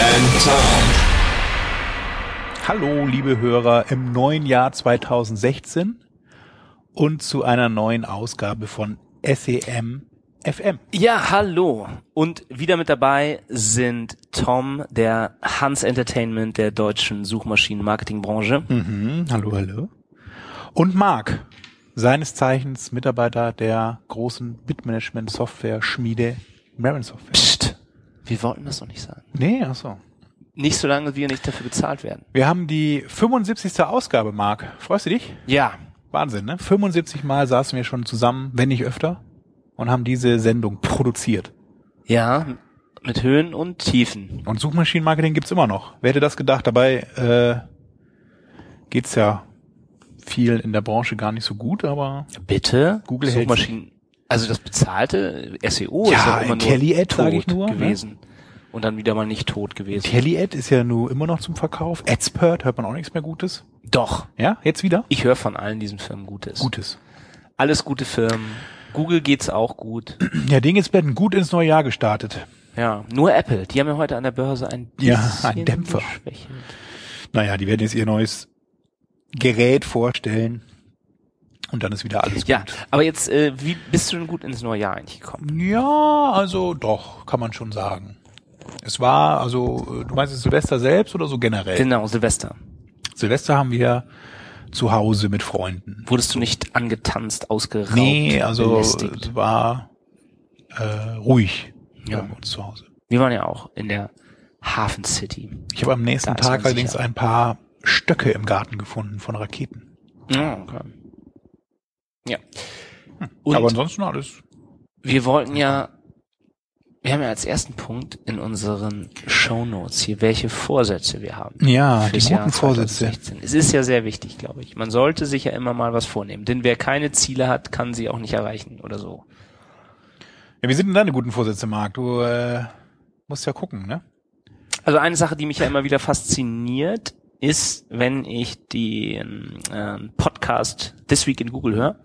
and Tom. Hallo, liebe Hörer im neuen Jahr 2016 und zu einer neuen Ausgabe von SEM FM. Ja, hallo. Und wieder mit dabei sind Tom, der Hans Entertainment der deutschen Suchmaschinen-Marketing-Branche. Mhm, hallo, hallo. Und Marc, seines Zeichens Mitarbeiter der großen Bitmanagement-Software-Schmiede Marin Software. Psst, wir wollten das doch nicht sagen. Nee, ach so. Nicht solange wir nicht dafür bezahlt werden. Wir haben die 75. Ausgabe, Marc. Freust du dich? Ja, Wahnsinn, ne? 75 Mal saßen wir schon zusammen, wenn nicht öfter, und haben diese Sendung produziert. ja, mit Höhen und Tiefen. Und Suchmaschinenmarketing gibt's immer noch. Wer hätte das gedacht? Dabei äh, geht's ja viel in der Branche gar nicht so gut, aber Bitte? Google Suchmaschinen. Also das bezahlte SEO Ja, ist ja immer nur Kelly-Ad, tot sag ich nur, ne? gewesen. Und dann wieder mal nicht tot gewesen. Telly-Ad ist ja nur immer noch zum Verkauf. Adspert hört man auch nichts mehr Gutes. Doch. Ja, jetzt wieder? Ich höre von allen diesen Firmen Gutes. Gutes. Alles gute Firmen. Google geht's auch gut. Ja, Ding ist werden gut ins neue Jahr gestartet. Ja, nur Apple. Die haben ja heute an der Börse ein Ja, ein Dämpfer. Naja, die werden jetzt ihr neues Gerät vorstellen. Und dann ist wieder alles Ja, gut. aber jetzt, äh, wie bist du denn gut ins neue Jahr eigentlich gekommen? Ja, also doch, kann man schon sagen. Es war, also, äh, du meinst es Silvester selbst oder so generell? Genau, Silvester. Silvester haben wir zu Hause mit Freunden. Wurdest du nicht angetanzt, ausgeraubt, Nee, also belästigt? es war äh, ruhig Ja. bei uns zu Hause. Wir waren ja auch in der Hafen City. Ich habe am nächsten Da Tag allerdings sicher. ein paar Stöcke im Garten gefunden von Raketen. Ja, okay. Ja. Und Aber ansonsten alles. wir wollten ja, wir haben ja als ersten Punkt in unseren Shownotes hier, welche Vorsätze wir haben. Ja, die guten Jahr Vorsätze. 2016. Es ist ja sehr wichtig, glaube ich. Man sollte sich ja immer mal was vornehmen, denn wer keine Ziele hat, kann sie auch nicht erreichen oder so. Ja, wie sind denn deine guten Vorsätze, Marc? Du äh, musst ja gucken, ne? Also eine Sache, die mich ja immer wieder fasziniert, ist, wenn ich den ähm, Podcast This Week in Google höre.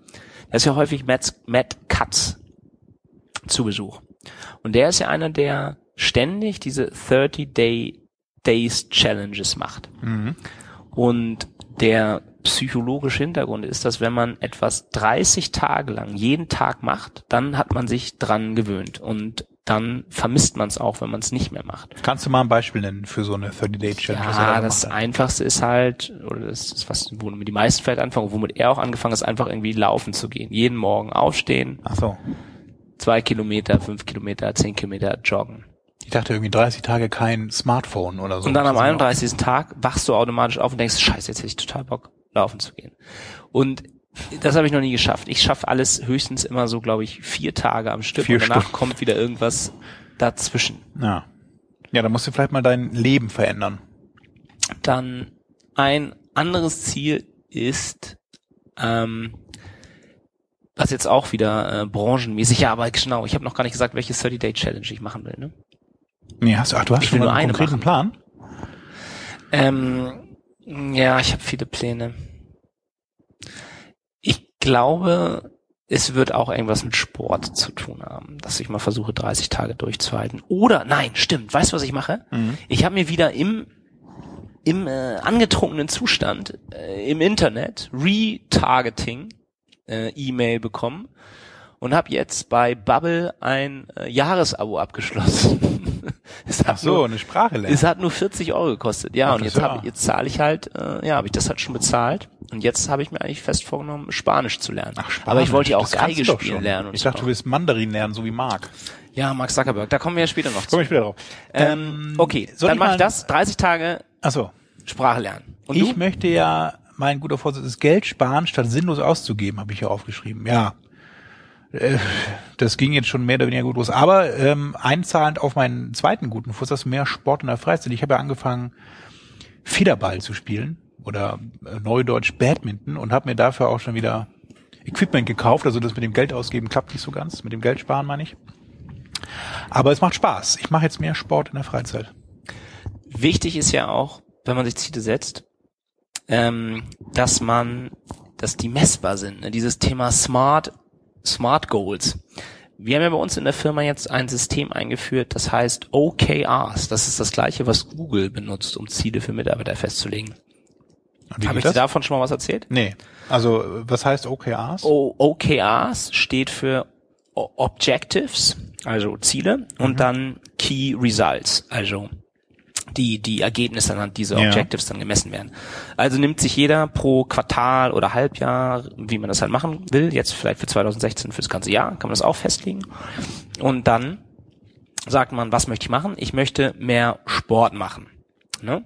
Da ist ja häufig Matt, Matt Katz zu Besuch. Und der ist ja einer, der ständig diese 30 Day Days Challenges macht. Mhm. Und der psychologische Hintergrund ist, dass wenn man etwas 30 Tage lang jeden Tag macht, dann hat man sich dran gewöhnt und dann vermisst man es auch, wenn man es nicht mehr macht. Kannst du mal ein Beispiel nennen für so eine 30-Day-Challenge? was er Ja, da das hat? Einfachste ist halt, oder das ist was, womit die meisten vielleicht anfangen, womit er auch angefangen ist, einfach irgendwie laufen zu gehen. Jeden Morgen aufstehen, Ach so. zwei Kilometer, fünf Kilometer, zehn Kilometer joggen. Ich dachte irgendwie 30 Tage kein Smartphone oder so. Und dann am Das ist 31. Tag wachst du automatisch auf und denkst, scheiße, jetzt hätte ich total Bock, laufen zu gehen. Und das habe ich noch nie geschafft. Ich schaffe alles höchstens immer so, glaube ich, vier Tage am Stück Vier und danach Stunden. kommt wieder irgendwas dazwischen. Ja. Ja, da musst du vielleicht mal dein Leben verändern. Dann ein anderes Ziel ist, ähm, was jetzt auch wieder äh, branchenmäßig, ja, aber genau, ich habe noch gar nicht gesagt, welche 30-Day-Challenge ich machen will. Ne? Nee, hast du, ach, du hast Ich schon will mal nur einen eine konkreten machen. Plan? Ähm, ja, ich habe viele Pläne. Ich glaube, es wird auch irgendwas mit Sport zu tun haben, dass ich mal versuche, 30 Tage durchzuhalten. Oder, nein, stimmt, weißt du, was ich mache? Mhm. Ich habe mir wieder im im äh, angetrunkenen Zustand äh, im Internet Retargeting äh, E-Mail bekommen und habe jetzt bei Bubble ein äh, Jahresabo abgeschlossen. es hat Ach so, nur, eine Sprache lernen. es hat nur 40 Euro gekostet. Ja, Ach, und jetzt ja- habe jetzt zahle ich halt, äh, ja, habe ich das halt schon bezahlt und jetzt habe ich mir eigentlich fest vorgenommen, Spanisch zu lernen. Ach, Spanisch. Aber ich wollte ja auch Das Geige spielen lernen Ich so. dachte, du willst Mandarin lernen, so wie Marc. ja, Mark Zuckerberg, da kommen wir ja später noch zu. Komm ich später drauf. Ähm, okay, soll dann mache ich das, 30 Tage Ach so. Sprache lernen. Und ich du? möchte ja, mein guter Vorsitz ist Geld sparen, statt sinnlos auszugeben, habe ich ja aufgeschrieben. Ja. Äh, das ging jetzt schon mehr oder weniger gut los. Aber ähm, einzahlend auf meinen zweiten guten Fuß, das mehr Sport in der Freizeit. Ich habe ja angefangen, Federball zu spielen oder äh, Neudeutsch Badminton und habe mir dafür auch schon wieder Equipment gekauft. Also das mit dem Geld ausgeben klappt nicht so ganz, mit dem Geld sparen meine ich. Aber es macht Spaß. Ich mache jetzt mehr Sport in der Freizeit. Wichtig ist ja auch, wenn man sich Ziele setzt, ähm, dass man, dass die messbar sind. Ne? Dieses Thema Smart, Smart Goals. Wir haben ja bei uns in der Firma jetzt ein System eingeführt, das heißt OKRs. Das ist das gleiche, was Google benutzt, um Ziele für Mitarbeiter festzulegen. Habe ich dir davon schon mal was erzählt? Nee. Also was heißt OKRs? O OKRs steht für Objectives, also Ziele, und Mhm. dann Key Results, also die, die Ergebnisse anhand dieser Ja. Objectives dann gemessen werden. Also nimmt sich jeder pro Quartal oder Halbjahr, wie man das halt machen will, jetzt vielleicht für 2016, fürs ganze Jahr, kann man das auch festlegen. Und dann sagt man, was möchte ich machen? Ich möchte mehr Sport machen. Ne?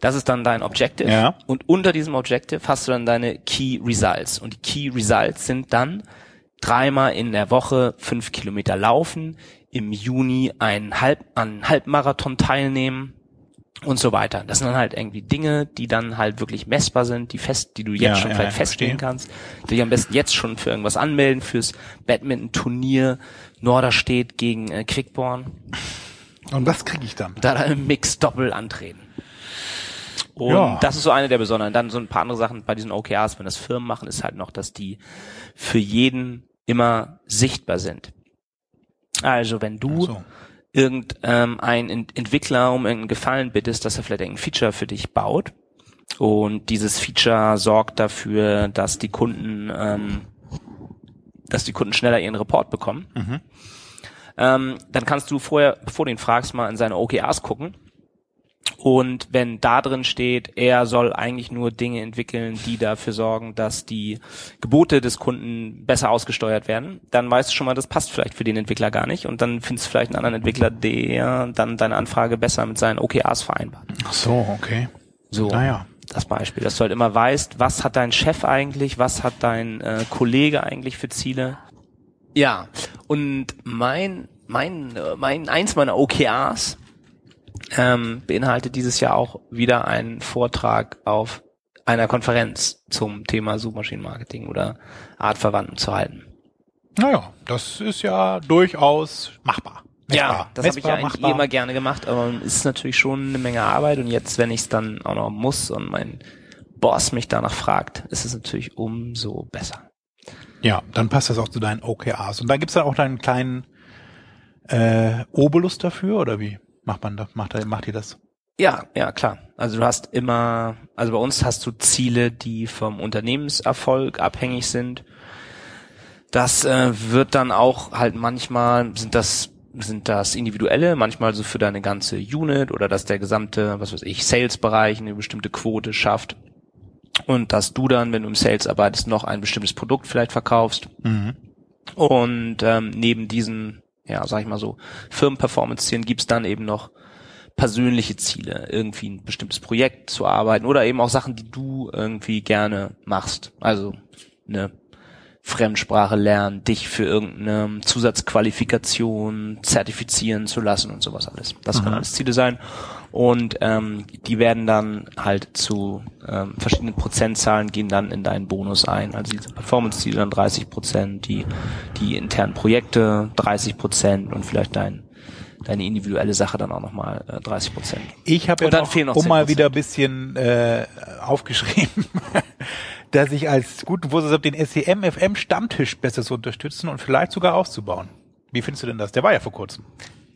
Das ist dann dein Objective. Ja. Und unter diesem Objective hast du dann deine Key Results. Und die Key Results sind dann dreimal in der Woche fünf Kilometer laufen, im Juni einen, Halb, an einen Halbmarathon teilnehmen und so weiter. Das sind dann halt irgendwie Dinge, die dann halt wirklich messbar sind, die fest, die du jetzt Ja, schon ja, vielleicht ja, festlegen verstehe. kannst. Dich am besten jetzt schon für irgendwas anmelden, fürs Badminton-Turnier Norderstedt gegen äh, Quickborn Und was kriege ich dann? da dann im Mix doppel antreten. Und Ja. das ist so eine der besonderen. Dann so ein paar andere Sachen bei diesen OKRs, wenn das Firmen machen, ist halt noch, dass die für jeden immer sichtbar sind. Also wenn du so. Irgendein ein Entwickler um irgendeinen Gefallen bittest, dass er vielleicht irgendein Feature für dich baut und dieses Feature sorgt dafür, dass die Kunden, ähm, dass die Kunden schneller ihren Report bekommen, Mhm. ähm, dann kannst du vorher, bevor du ihn fragst, mal in seine OKRs gucken. Und wenn da drin steht, er soll eigentlich nur Dinge entwickeln, die dafür sorgen, dass die Gebote des Kunden besser ausgesteuert werden, dann weißt du schon mal, das passt vielleicht für den Entwickler gar nicht. Und dann findest du vielleicht einen anderen Entwickler, der dann deine Anfrage besser mit seinen OKRs vereinbart. Ach so, okay. So, Naja. das Beispiel, dass du halt immer weißt, was hat dein Chef eigentlich, was hat dein äh, Kollege eigentlich für Ziele. Ja, und mein, mein, äh, mein, eins meiner OKRs ähm, beinhaltet dieses Jahr auch wieder einen Vortrag auf einer Konferenz zum Thema Suchmaschinenmarketing oder Artverwandten zu halten. Naja, das ist ja durchaus machbar. Ja, Messbar. das habe ich ja eigentlich machbar. immer gerne gemacht, aber es ist natürlich schon eine Menge Arbeit und jetzt, wenn ich es dann auch noch muss und mein Boss mich danach fragt, ist es natürlich umso besser. Ja, dann passt das auch zu deinen OKRs. Und da gibt's dann auch deinen kleinen äh, Obolus dafür, oder wie macht man das? Macht, macht ihr das? Ja, ja, klar. Also du hast immer, also bei uns hast du Ziele, die vom Unternehmenserfolg abhängig sind. Das äh, wird dann auch halt manchmal sind das sind das individuelle, manchmal so für deine ganze Unit oder dass der gesamte, was weiß ich, Sales-Bereich eine bestimmte Quote schafft und dass du dann, wenn du im Sales arbeitest, noch ein bestimmtes Produkt vielleicht verkaufst. Mhm. Und ähm, neben diesen, ja, sag ich mal so, Firmen-Performance-Zielen gibt's dann eben noch persönliche Ziele, irgendwie ein bestimmtes Projekt zu arbeiten oder eben auch Sachen, die du irgendwie gerne machst. Also eine Fremdsprache lernen, dich für irgendeine Zusatzqualifikation zertifizieren zu lassen und sowas alles. Das können alles Ziele sein. Und ähm, die werden dann halt zu ähm, verschiedenen Prozentzahlen gehen dann in deinen Bonus ein. Also diese Performance-Ziele dann 30 Prozent, die, die internen Projekte 30 Prozent und vielleicht dein, deine individuelle Sache dann auch nochmal äh, 30 Prozent. Ich habe ja noch, noch um mal 10%. wieder ein bisschen äh, aufgeschrieben, dass ich als guten habe, den SEM FM Stammtisch besser zu unterstützen und vielleicht sogar auszubauen. Wie findest du denn das? Der war ja vor kurzem.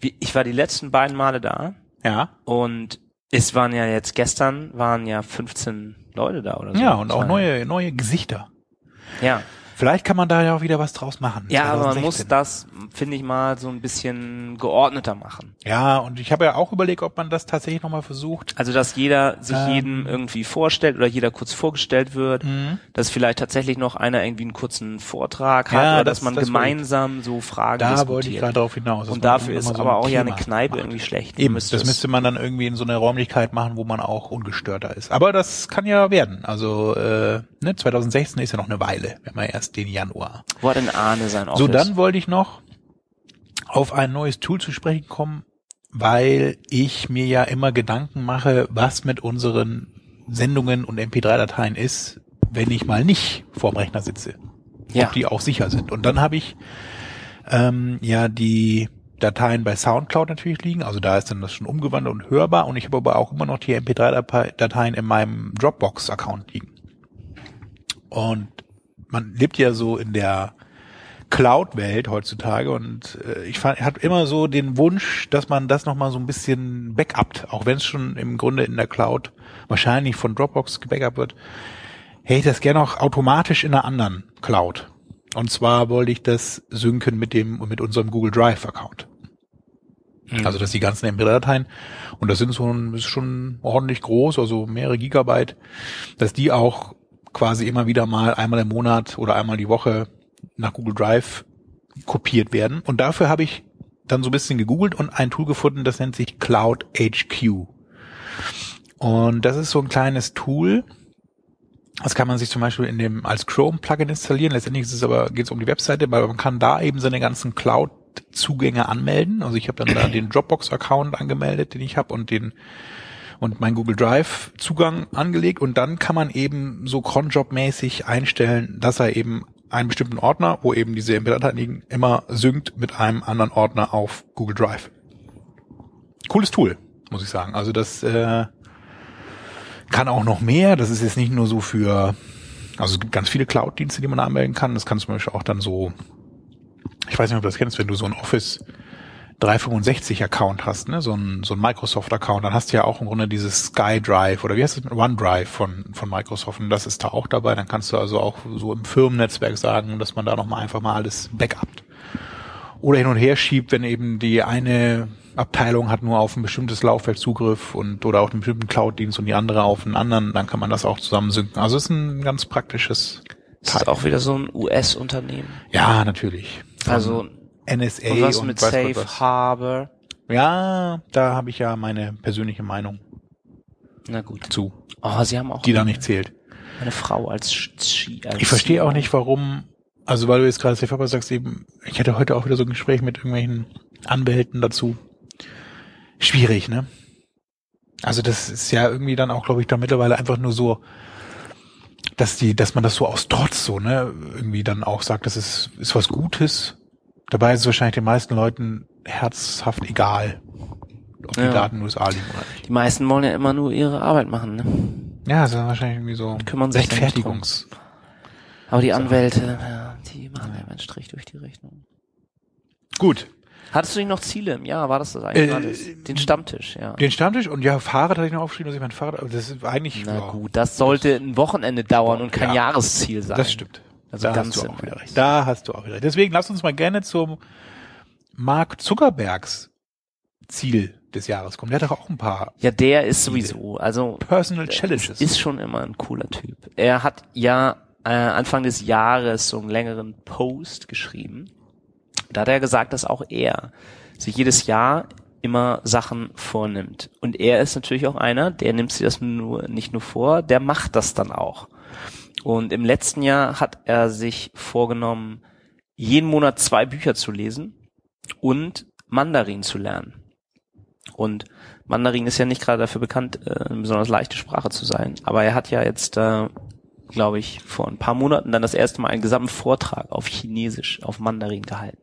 Wie- Ich war die letzten beiden Male da Ja. und es waren ja jetzt gestern waren ja 15 Leute da oder so. Ja, und auch neue, neue Gesichter. Ja, Vielleicht kann man da ja auch wieder was draus machen. ja, aber man 2016. muss das, finde ich mal, so ein bisschen geordneter machen. Ja, und ich habe ja auch überlegt, ob man das tatsächlich nochmal versucht. Also, dass jeder sich Ähm. jedem irgendwie vorstellt oder jeder kurz vorgestellt wird, Mhm. dass vielleicht tatsächlich noch einer irgendwie einen kurzen Vortrag hat Ja, oder das- dass man das gemeinsam so Fragen Da diskutiert. wollte ich gerade darauf hinaus. Und man dafür ist so aber auch ja eine Kneipe macht. irgendwie schlecht. Eben, Man müsste das müsste man dann irgendwie in so einer Räumlichkeit machen, wo man auch ungestörter ist. Aber das kann ja werden. Also äh, ne, 2016 ist ja noch eine Weile. Haben ja erst erst den Januar. Hat denn Arne sein Office? So, dann wollte ich noch auf ein neues Tool zu sprechen kommen, weil ich mir ja immer Gedanken mache, was mit unseren Sendungen und MP3-Dateien ist, wenn ich mal nicht vorm Rechner sitze. Ja. Ob die auch sicher sind. Und dann habe ich ähm, ja die Dateien bei Soundcloud natürlich liegen, also da ist dann das schon umgewandelt und hörbar und ich habe aber auch immer noch die MP3-Dateien in meinem Dropbox-Account liegen. Und man lebt ja so in der Cloud-Welt heutzutage und äh, ich hatte immer so den Wunsch, dass man das nochmal so ein bisschen backupt, auch wenn es schon im Grunde in der Cloud wahrscheinlich von Dropbox gebackupt wird, hätte ich das gerne auch automatisch in einer anderen Cloud. Und zwar wollte ich das synken mit dem mit unserem Google Drive Account. Also dass die ganzen MP3-Dateien und das sind so ein, ist schon ordentlich groß, also mehrere Gigabyte, dass die auch quasi immer wieder mal einmal im Monat oder einmal die Woche nach Google Drive kopiert werden. Und dafür habe ich dann so ein bisschen gegoogelt und ein Tool gefunden, das nennt sich Cloud HQ. Und das ist so ein kleines Tool. Das kann man sich zum Beispiel in dem als Chrome-Plugin installieren. Letztendlich ist es aber geht es um die Webseite, weil man kann da eben seine ganzen Cloud-Zugänge anmelden. Also ich habe dann da den Dropbox-Account angemeldet, den ich habe und den und mein Google Drive Zugang angelegt und dann kann man eben so cronjob-mäßig einstellen, dass er eben einen bestimmten Ordner, wo eben diese MP3-Dateien liegen, immer synkt mit einem anderen Ordner auf Google Drive. Cooles Tool, muss ich sagen. Also das äh, kann auch noch mehr. Das ist jetzt nicht nur so für, also es gibt ganz viele Cloud-Dienste, die man anmelden kann. Das kann zum Beispiel auch dann so, ich weiß nicht, ob du das kennst, wenn du so ein Office 365 Account hast, ne, so ein, so ein Microsoft Account, dann hast du ja auch im Grunde dieses SkyDrive oder wie heißt es mit OneDrive von, von Microsoft und das ist da auch dabei. Dann kannst du also auch so im Firmennetzwerk sagen, dass man da nochmal einfach mal alles backupt. Oder hin und her schiebt, wenn eben die eine Abteilung hat nur auf ein bestimmtes Laufwerk Zugriff und oder auf einen bestimmten Cloud-Dienst und die andere auf einen anderen, dann kann man das auch zusammen synken. Also es ist ein ganz praktisches Das ist auch wieder so ein US-Unternehmen. Ja, natürlich. Also NSA und was und mit Safe was. Harbor. Ja, da habe ich ja meine persönliche Meinung Na gut. zu, Oh, sie haben auch die da nicht zählt. eine Frau als Ski. Als Ich verstehe auch nicht, warum, also weil du jetzt gerade Safe Harbor sagst, eben, ich hatte heute auch wieder so ein Gespräch mit irgendwelchen Anwälten dazu. Schwierig, ne? Also das ist ja irgendwie dann auch, glaube ich, da mittlerweile einfach nur so, dass die, dass man das so aus Trotz so, ne, irgendwie dann auch sagt, das ist, ist was Gutes. Dabei ist es wahrscheinlich den meisten Leuten herzhaft egal, ob die Ja. Daten in USA liegen oder nicht. Die meisten wollen ja immer nur ihre Arbeit machen, ne? Ja, das ist wahrscheinlich irgendwie so Kümmern sich Rechtfertigungs. Aber die Anwälte, ja, die machen ja einen Strich durch die Rechnung. Gut. Hattest du nicht noch Ziele im Jahr? War das das eigentlich Äh, alles? Den Stammtisch, ja. Den Stammtisch und ja, Fahrrad hatte ich noch aufgeschrieben, dass ich mein Fahrrad, aber das ist eigentlich, Na ja, gut, das sollte ein Wochenende dauern und kein Ja. Jahresziel sein. das stimmt. Also da ganz hast du auch wieder recht. Da hast du auch wieder recht. Deswegen lass uns mal gerne zum Mark Zuckerbergs Ziel des Jahres kommen. Der hat doch auch ein paar Ja, der ist sowieso, also Personal Challenges. ist schon immer ein cooler Typ. Er hat ja äh, Anfang des Jahres so einen längeren Post geschrieben. Da hat er gesagt, dass auch er sich jedes Jahr immer Sachen vornimmt. Und er ist natürlich auch einer, der nimmt sich das nur nicht nur vor, der macht das dann auch. Und im letzten Jahr hat er sich vorgenommen, jeden Monat zwei Bücher zu lesen und Mandarin zu lernen. Und Mandarin ist ja nicht gerade dafür bekannt, äh, eine besonders leichte Sprache zu sein. Aber er hat ja jetzt, äh, glaube ich, vor ein paar Monaten dann das erste Mal einen gesamten Vortrag auf Chinesisch, auf Mandarin gehalten.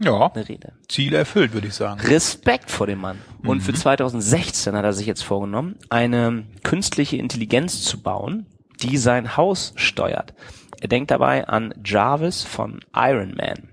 ja, Eine Rede. Ziel erfüllt, würde ich sagen. Respekt vor dem Mann. Und für 2016 hat er sich jetzt vorgenommen, eine künstliche Intelligenz zu bauen, die sein Haus steuert. Er denkt dabei an Jarvis von Iron Man.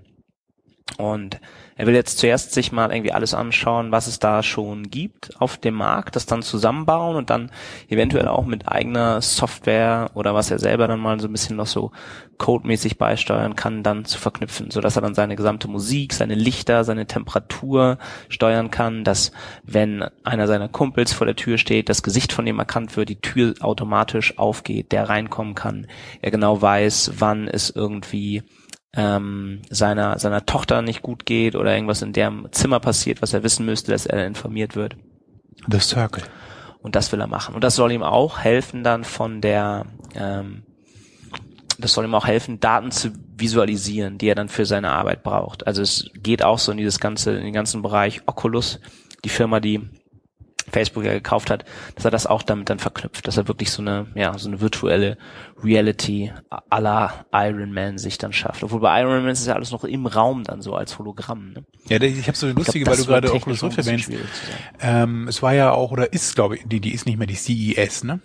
Und er will jetzt zuerst sich mal irgendwie alles anschauen, was es da schon gibt auf dem Markt, das dann zusammenbauen und dann eventuell auch mit eigener Software oder was er selber dann mal so ein bisschen noch so codemäßig beisteuern kann, dann zu verknüpfen, so dass er dann seine gesamte Musik, seine Lichter, seine Temperatur steuern kann, dass wenn einer seiner Kumpels vor der Tür steht, das Gesicht von dem erkannt wird, die Tür automatisch aufgeht, der reinkommen kann, er genau weiß, wann es irgendwie ähm, seiner seiner Tochter nicht gut geht oder irgendwas in deren Zimmer passiert, was er wissen müsste, dass er informiert wird. The Circle. Und das will er machen. Und das soll ihm auch helfen, dann von der ähm, das soll ihm auch helfen, Daten zu visualisieren, die er dann für seine Arbeit braucht. Also es geht auch so in dieses ganze, in den ganzen Bereich Oculus, die Firma, die Facebook ja gekauft hat, dass er das auch damit dann verknüpft, dass er wirklich so eine, ja, so eine virtuelle Reality à la Iron Man sich dann schafft. Obwohl bei Iron Man ist es ja alles noch im Raum dann so als Hologramm. Ne? Ja, ich habe so eine lustige, glaub, weil du gerade Oculus Rift erwähnst. Ähm, es war ja auch, oder ist, glaube ich, die, die ist nicht mehr die CES, ne?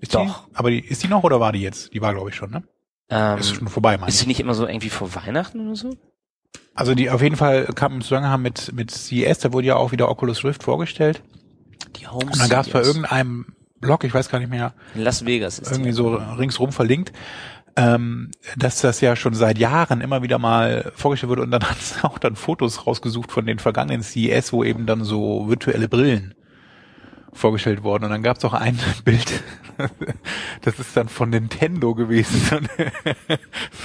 Ist Doch. Die? Aber die, ist die noch oder war die jetzt? Die war, glaube ich, schon, ne? Ähm, ist schon vorbei, meine ist sie nicht immer so irgendwie vor Weihnachten oder so? Also die auf jeden Fall kam im Zusammenhang mit, mit CES, da wurde ja auch wieder Oculus Rift vorgestellt. Die Home Und dann gab es bei irgendeinem Blog, ich weiß gar nicht mehr, In Las Vegas ist irgendwie so ringsrum verlinkt, ähm, dass das ja schon seit Jahren immer wieder mal vorgestellt wurde und dann hat es auch dann Fotos rausgesucht von den vergangenen CES, wo eben dann so virtuelle Brillen vorgestellt wurden. Und dann gab es auch ein Bild, das ist dann von Nintendo gewesen, so eine,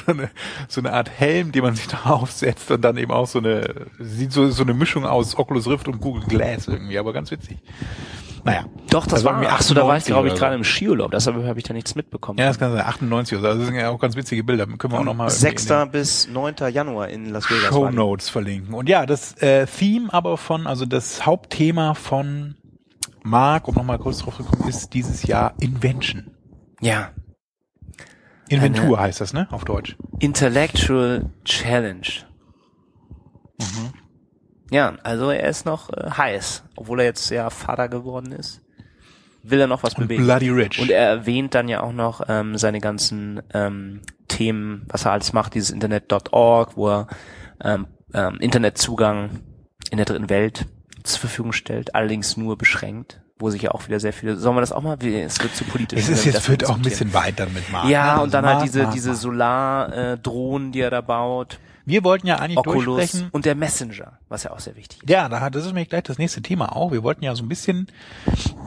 so eine, so eine Art Helm, den man sich da aufsetzt und dann eben auch so eine, sieht so, so eine Mischung aus Oculus Rift und Google Glass irgendwie, aber ganz witzig. Naja. Doch, das, Das war, war irgendwie ach so, da war ich 98 glaube ich oder so. gerade im Skiurlaub, deshalb habe ich da nichts mitbekommen. Ja, das kann sein, 98 oder so. Also das sind ja auch ganz witzige Bilder. Können wir auch nochmal 6. bis 9. Januar in Las Vegas. Show die. Notes verlinken. Und ja, das äh, Theme aber von, also das Hauptthema von Mark, um nochmal kurz drauf zu kommen, ist dieses Jahr Invention. Ja. Inventur heißt das, ne? Auf Deutsch. Intellectual Challenge. Mhm. Ja, also er ist noch äh, heiß, obwohl er jetzt ja Vater geworden ist. Will er noch was Und bewegen. Bloody Rich. Und er erwähnt dann ja auch noch ähm, seine ganzen ähm, Themen, was er alles macht, dieses Internet.org, wo er ähm, ähm, Internetzugang in der dritten Welt zur Verfügung stellt, allerdings nur beschränkt, wo sich ja auch wieder sehr viele. Sollen wir das auch mal? Es wird zu politisch. es ist jetzt wird auch ein bisschen weit dann mit Mark. Ja? Also und dann halt Mark, diese, Mark, diese Mark. Solar-Drohnen, die er da baut, Wir wollten ja eigentlich Oculus durchsprechen. und der Messenger, was ja auch sehr wichtig ist. Ja, das ist mir gleich das nächste Thema auch. Wir wollten ja so ein bisschen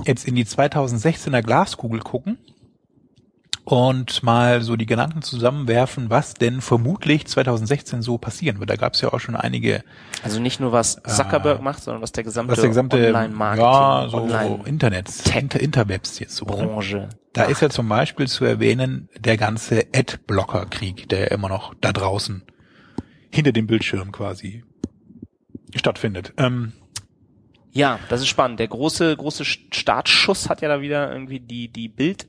jetzt in die 2016er Glaskugel gucken und mal so die Gedanken zusammenwerfen, was denn vermutlich 2016 so passieren wird. Da gab es ja auch schon einige, Also nicht nur was Zuckerberg macht, sondern was der gesamte, was der gesamte Online-Marketing, ja, so, Online-Branche. Internet. Inter, Interwebs jetzt so. Ne? Da ist ja zum Beispiel zu erwähnen der ganze Adblocker-Krieg, der immer noch da draußen hinter dem Bildschirm quasi stattfindet. Ähm, Ja, das ist spannend. Der große, große Startschuss hat ja da wieder irgendwie die, die Bild,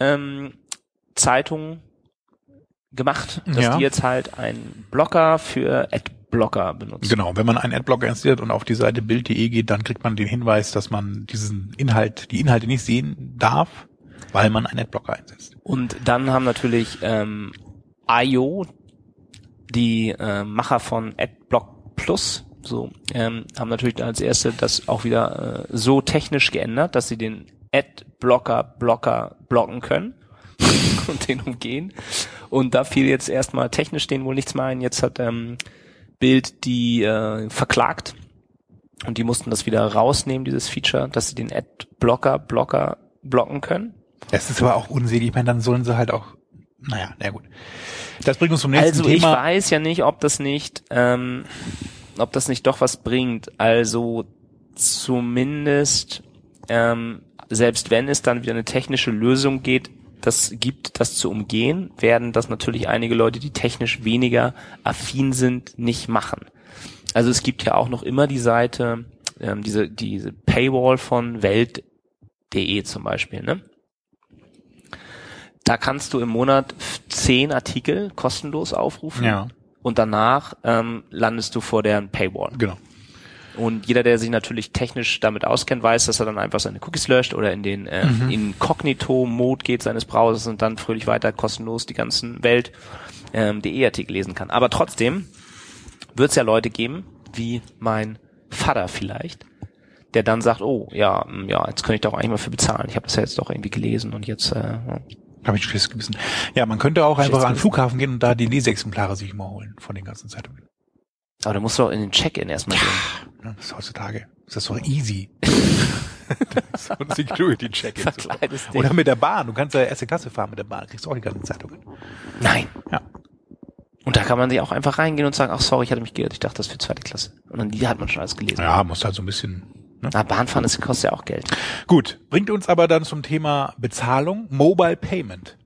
ähm, Zeitung gemacht, dass Ja. die jetzt halt einen Blocker für Adblocker benutzen. Genau, wenn man einen Adblocker installiert und auf die Seite bild.de geht, dann kriegt man den Hinweis, dass man diesen Inhalt, die Inhalte nicht sehen darf, weil man einen Adblocker einsetzt. Und dann haben natürlich ähm, IO, die äh, Macher von Adblock Plus, so, ähm, haben natürlich als erste das auch wieder äh, so technisch geändert, dass sie den Adblocker Blocker blocken können und den umgehen. Und da fiel jetzt erstmal technisch denen wohl nichts mehr ein. Jetzt hat ähm, Bild die äh, verklagt und die mussten das wieder rausnehmen, dieses Feature, dass sie den Adblocker Blocker blocken können. Das ist aber auch unsinnig. Ich meine, dann sollen sie halt auch, naja, na gut. Das bringt uns zum nächsten Also ich Thema. weiß ja nicht, ob das nicht, ähm, ob das nicht doch was bringt. Also zumindest, ähm, selbst wenn es dann wieder eine technische Lösung geht, das gibt, das zu umgehen, werden das natürlich einige Leute, die technisch weniger affin sind, nicht machen. Also es gibt ja auch noch immer die Seite, ähm, diese, diese Paywall von Welt.de zum Beispiel, ne? Da kannst du im Monat zehn Artikel kostenlos aufrufen Ja, und danach ähm, landest du vor deren Paywall. genau. Und jeder, der sich natürlich technisch damit auskennt, weiß, dass er dann einfach seine Cookies löscht oder in den äh, Mhm. Inkognito-Mode geht seines Browsers und dann fröhlich weiter kostenlos die ganzen Welt ähm, DE-Artikel lesen kann. Aber trotzdem wird es ja Leute geben, wie mein Vater vielleicht, der dann sagt, oh ja, mm, ja, jetzt könnte ich doch eigentlich mal für bezahlen. Ich habe das ja jetzt doch irgendwie gelesen und jetzt äh, ja. Habe ich schließlich gewissen. Ja, man könnte auch einfach an den. Flughafen gehen und da die Leseexemplare sich mal holen von den ganzen Zeitungen. Aber da musst du auch in den Check-in erstmal gehen. Ne, Das ist heutzutage. Das ist doch easy. so ein Security-Check. Verkleidest dich. Oder mit der Bahn. Du kannst ja erste Klasse fahren mit der Bahn. Kriegst auch die ganzen Zeitungen. Nein. Ja. Und da kann man sich auch einfach reingehen und sagen, ach sorry, ich hatte mich geirrt, ich dachte das für zweite Klasse. Und dann die hat man schon alles gelesen. Ja, musst halt so ein bisschen. Ne? Na, Bahnfahren ist, kostet ja auch Geld. Gut, bringt uns aber dann zum Thema Bezahlung, Mobile Payment.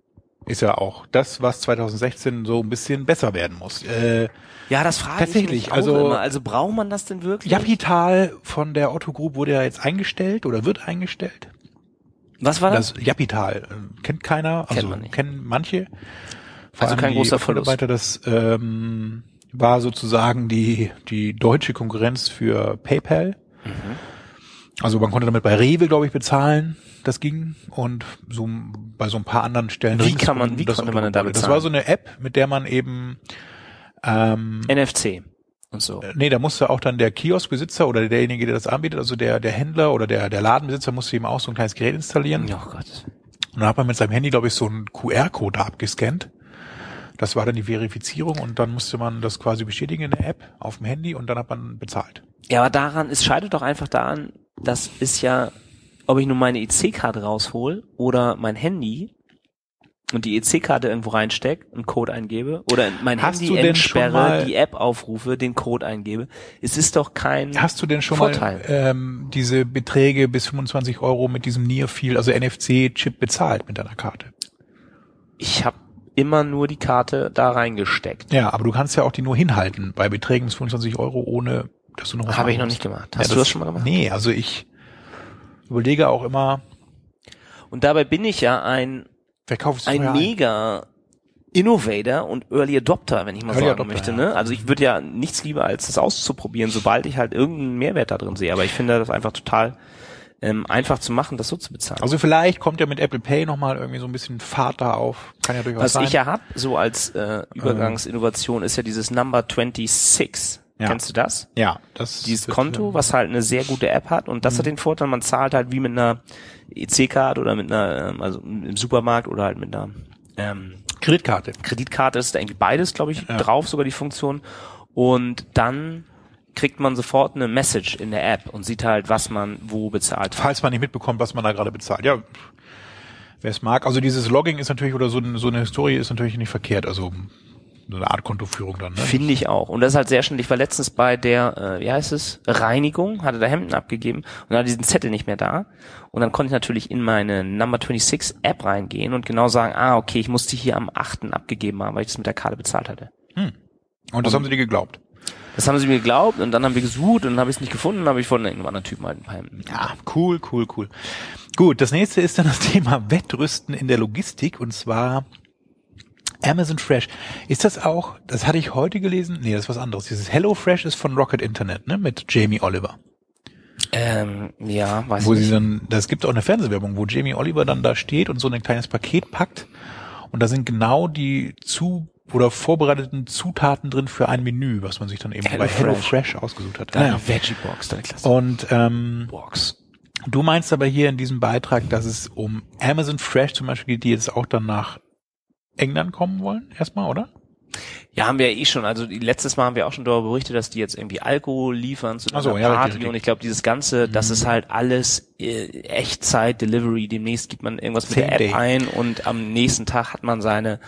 Ist ja auch das, was 2016 so ein bisschen besser werden muss. Äh, Ja, das frage Tatsächlich, ich mich auch also- immer. Also braucht man das denn wirklich? Japital von der Otto Group wurde ja jetzt eingestellt oder wird eingestellt. Was war das? Das Japital äh, kennt keiner, also Kennt man nicht. kennen manche. Also kein großer Verlust. Mitarbeiter, das ähm, war sozusagen die die deutsche Konkurrenz für PayPal. Mhm. Also man konnte damit bei Rewe, glaube ich, bezahlen. Das ging und so bei so ein paar anderen Stellen. Wie kann man- wie das konnte man denn da Das bezahlen? war so eine App, mit der man eben ähm, NFC und so. Nee, da musste auch dann der Kioskbesitzer oder derjenige, der das anbietet, also der, der Händler oder der, der Ladenbesitzer musste eben auch so ein kleines Gerät installieren. Oh Gott. Und dann hat man mit seinem Handy, glaube ich, so einen QR-Code abgescannt. Das war dann die Verifizierung und dann musste man das quasi bestätigen in der App auf dem Handy und dann hat man bezahlt. Ja, aber daran, es scheitert doch einfach daran, das ist ja, ob ich nur meine EC-Karte raushol oder mein Handy und die EC-Karte irgendwo reinsteck, einen Code eingebe oder in mein Hast Handy entsperre, die App aufrufe, den Code eingebe. Es ist doch kein Hast du denn schon Vorteil. mal ähm, diese Beträge bis 25 Euro mit diesem Near Field, also NFC-Chip bezahlt mit deiner Karte? Ich habe immer nur die Karte da reingesteckt. Ja, aber du kannst ja auch die nur hinhalten bei Beträgen bis 25 Euro, ohne dass du noch was Habe ich noch nicht gemacht. Hast Ja, du das schon mal gemacht? Nee, also ich überlege auch immer, Und dabei bin ich ja ein ein mega Innovator und Early Adopter, wenn ich mal Early sagen Adopter, möchte. ja. Ne? Also ich würde ja nichts lieber, als das auszuprobieren, sobald ich halt irgendeinen Mehrwert da drin sehe. Aber ich finde das einfach total ähm, einfach zu machen, das so zu bezahlen. Also vielleicht kommt ja mit Apple Pay nochmal irgendwie so ein bisschen Fahrt da auf. Kann ja durchaus Was sein. ich ja hab, so als äh, Übergangsinnovation, ist ja dieses Number 26. Ja. Kennst du das? ja, das Dieses das- Konto, was halt eine sehr gute App hat und Mhm. das hat den Vorteil, man zahlt halt wie mit einer EC-Card oder mit einer, ähm, also im Supermarkt oder halt mit einer ähm, Kreditkarte. Kreditkarte ist da irgendwie beides, glaube ich, Ja. drauf, sogar die Funktion. Und dann kriegt man sofort eine Message in der App und sieht halt, was man wo bezahlt. Falls man nicht mitbekommt, was man da gerade bezahlt. Ja, wer es mag. Also dieses Logging ist natürlich oder so, eine- so eine Historie ist natürlich nicht verkehrt. Also so eine Art Kontoführung dann. Ne? Finde ich auch. Und das ist halt sehr schnell. Ich war letztens bei der, äh, wie heißt es, Reinigung, hatte da Hemden abgegeben und hatte diesen Zettel nicht mehr da. Und dann konnte ich natürlich in meine Number 26 App reingehen und genau sagen, ah, okay, ich musste hier am 8. abgegeben haben, weil ich das mit der Karte bezahlt hatte. Und das haben sie dir geglaubt. Das haben sie mir geglaubt und dann haben wir gesucht und dann habe ich es nicht gefunden, dann habe ich von irgendeinem anderen Typen halt ein paar Hemden. Ja, cool, cool, cool. Gut, das nächste ist dann das Thema Wettrüsten in der Logistik und zwar Amazon Fresh. Ist das auch, das hatte ich heute gelesen, nee, das ist was anderes. Dieses Hello Fresh ist von Rocket Internet, ne, mit Jamie Oliver. Ähm, ja, weiß Wo ich sie nicht. dann, das gibt auch eine Fernsehwerbung, wo Jamie Oliver dann da steht und so ein kleines Paket packt und da sind genau die zu oder vorbereiteten Zutaten drin für ein Menü, was man sich dann eben Hello bei Hello Fresh. Fresh ausgesucht hat. Deine Naja. Veggie Box, deine Klasse. Und ähm, Box. Du meinst aber hier in diesem Beitrag, dass es um Amazon Fresh zum Beispiel geht, die jetzt auch dann nach England kommen wollen, erstmal, oder? Ja, haben wir ja eh schon. Also die, letztes Mal haben wir auch schon darüber berichtet, dass die jetzt irgendwie Alkohol liefern zu so, einer ja, Party. richtig, richtig. Und ich glaube, dieses Ganze, das ist halt alles äh, Echtzeit-Delivery. Demnächst gibt man irgendwas mit Same der App day. ein und am nächsten Tag hat man seine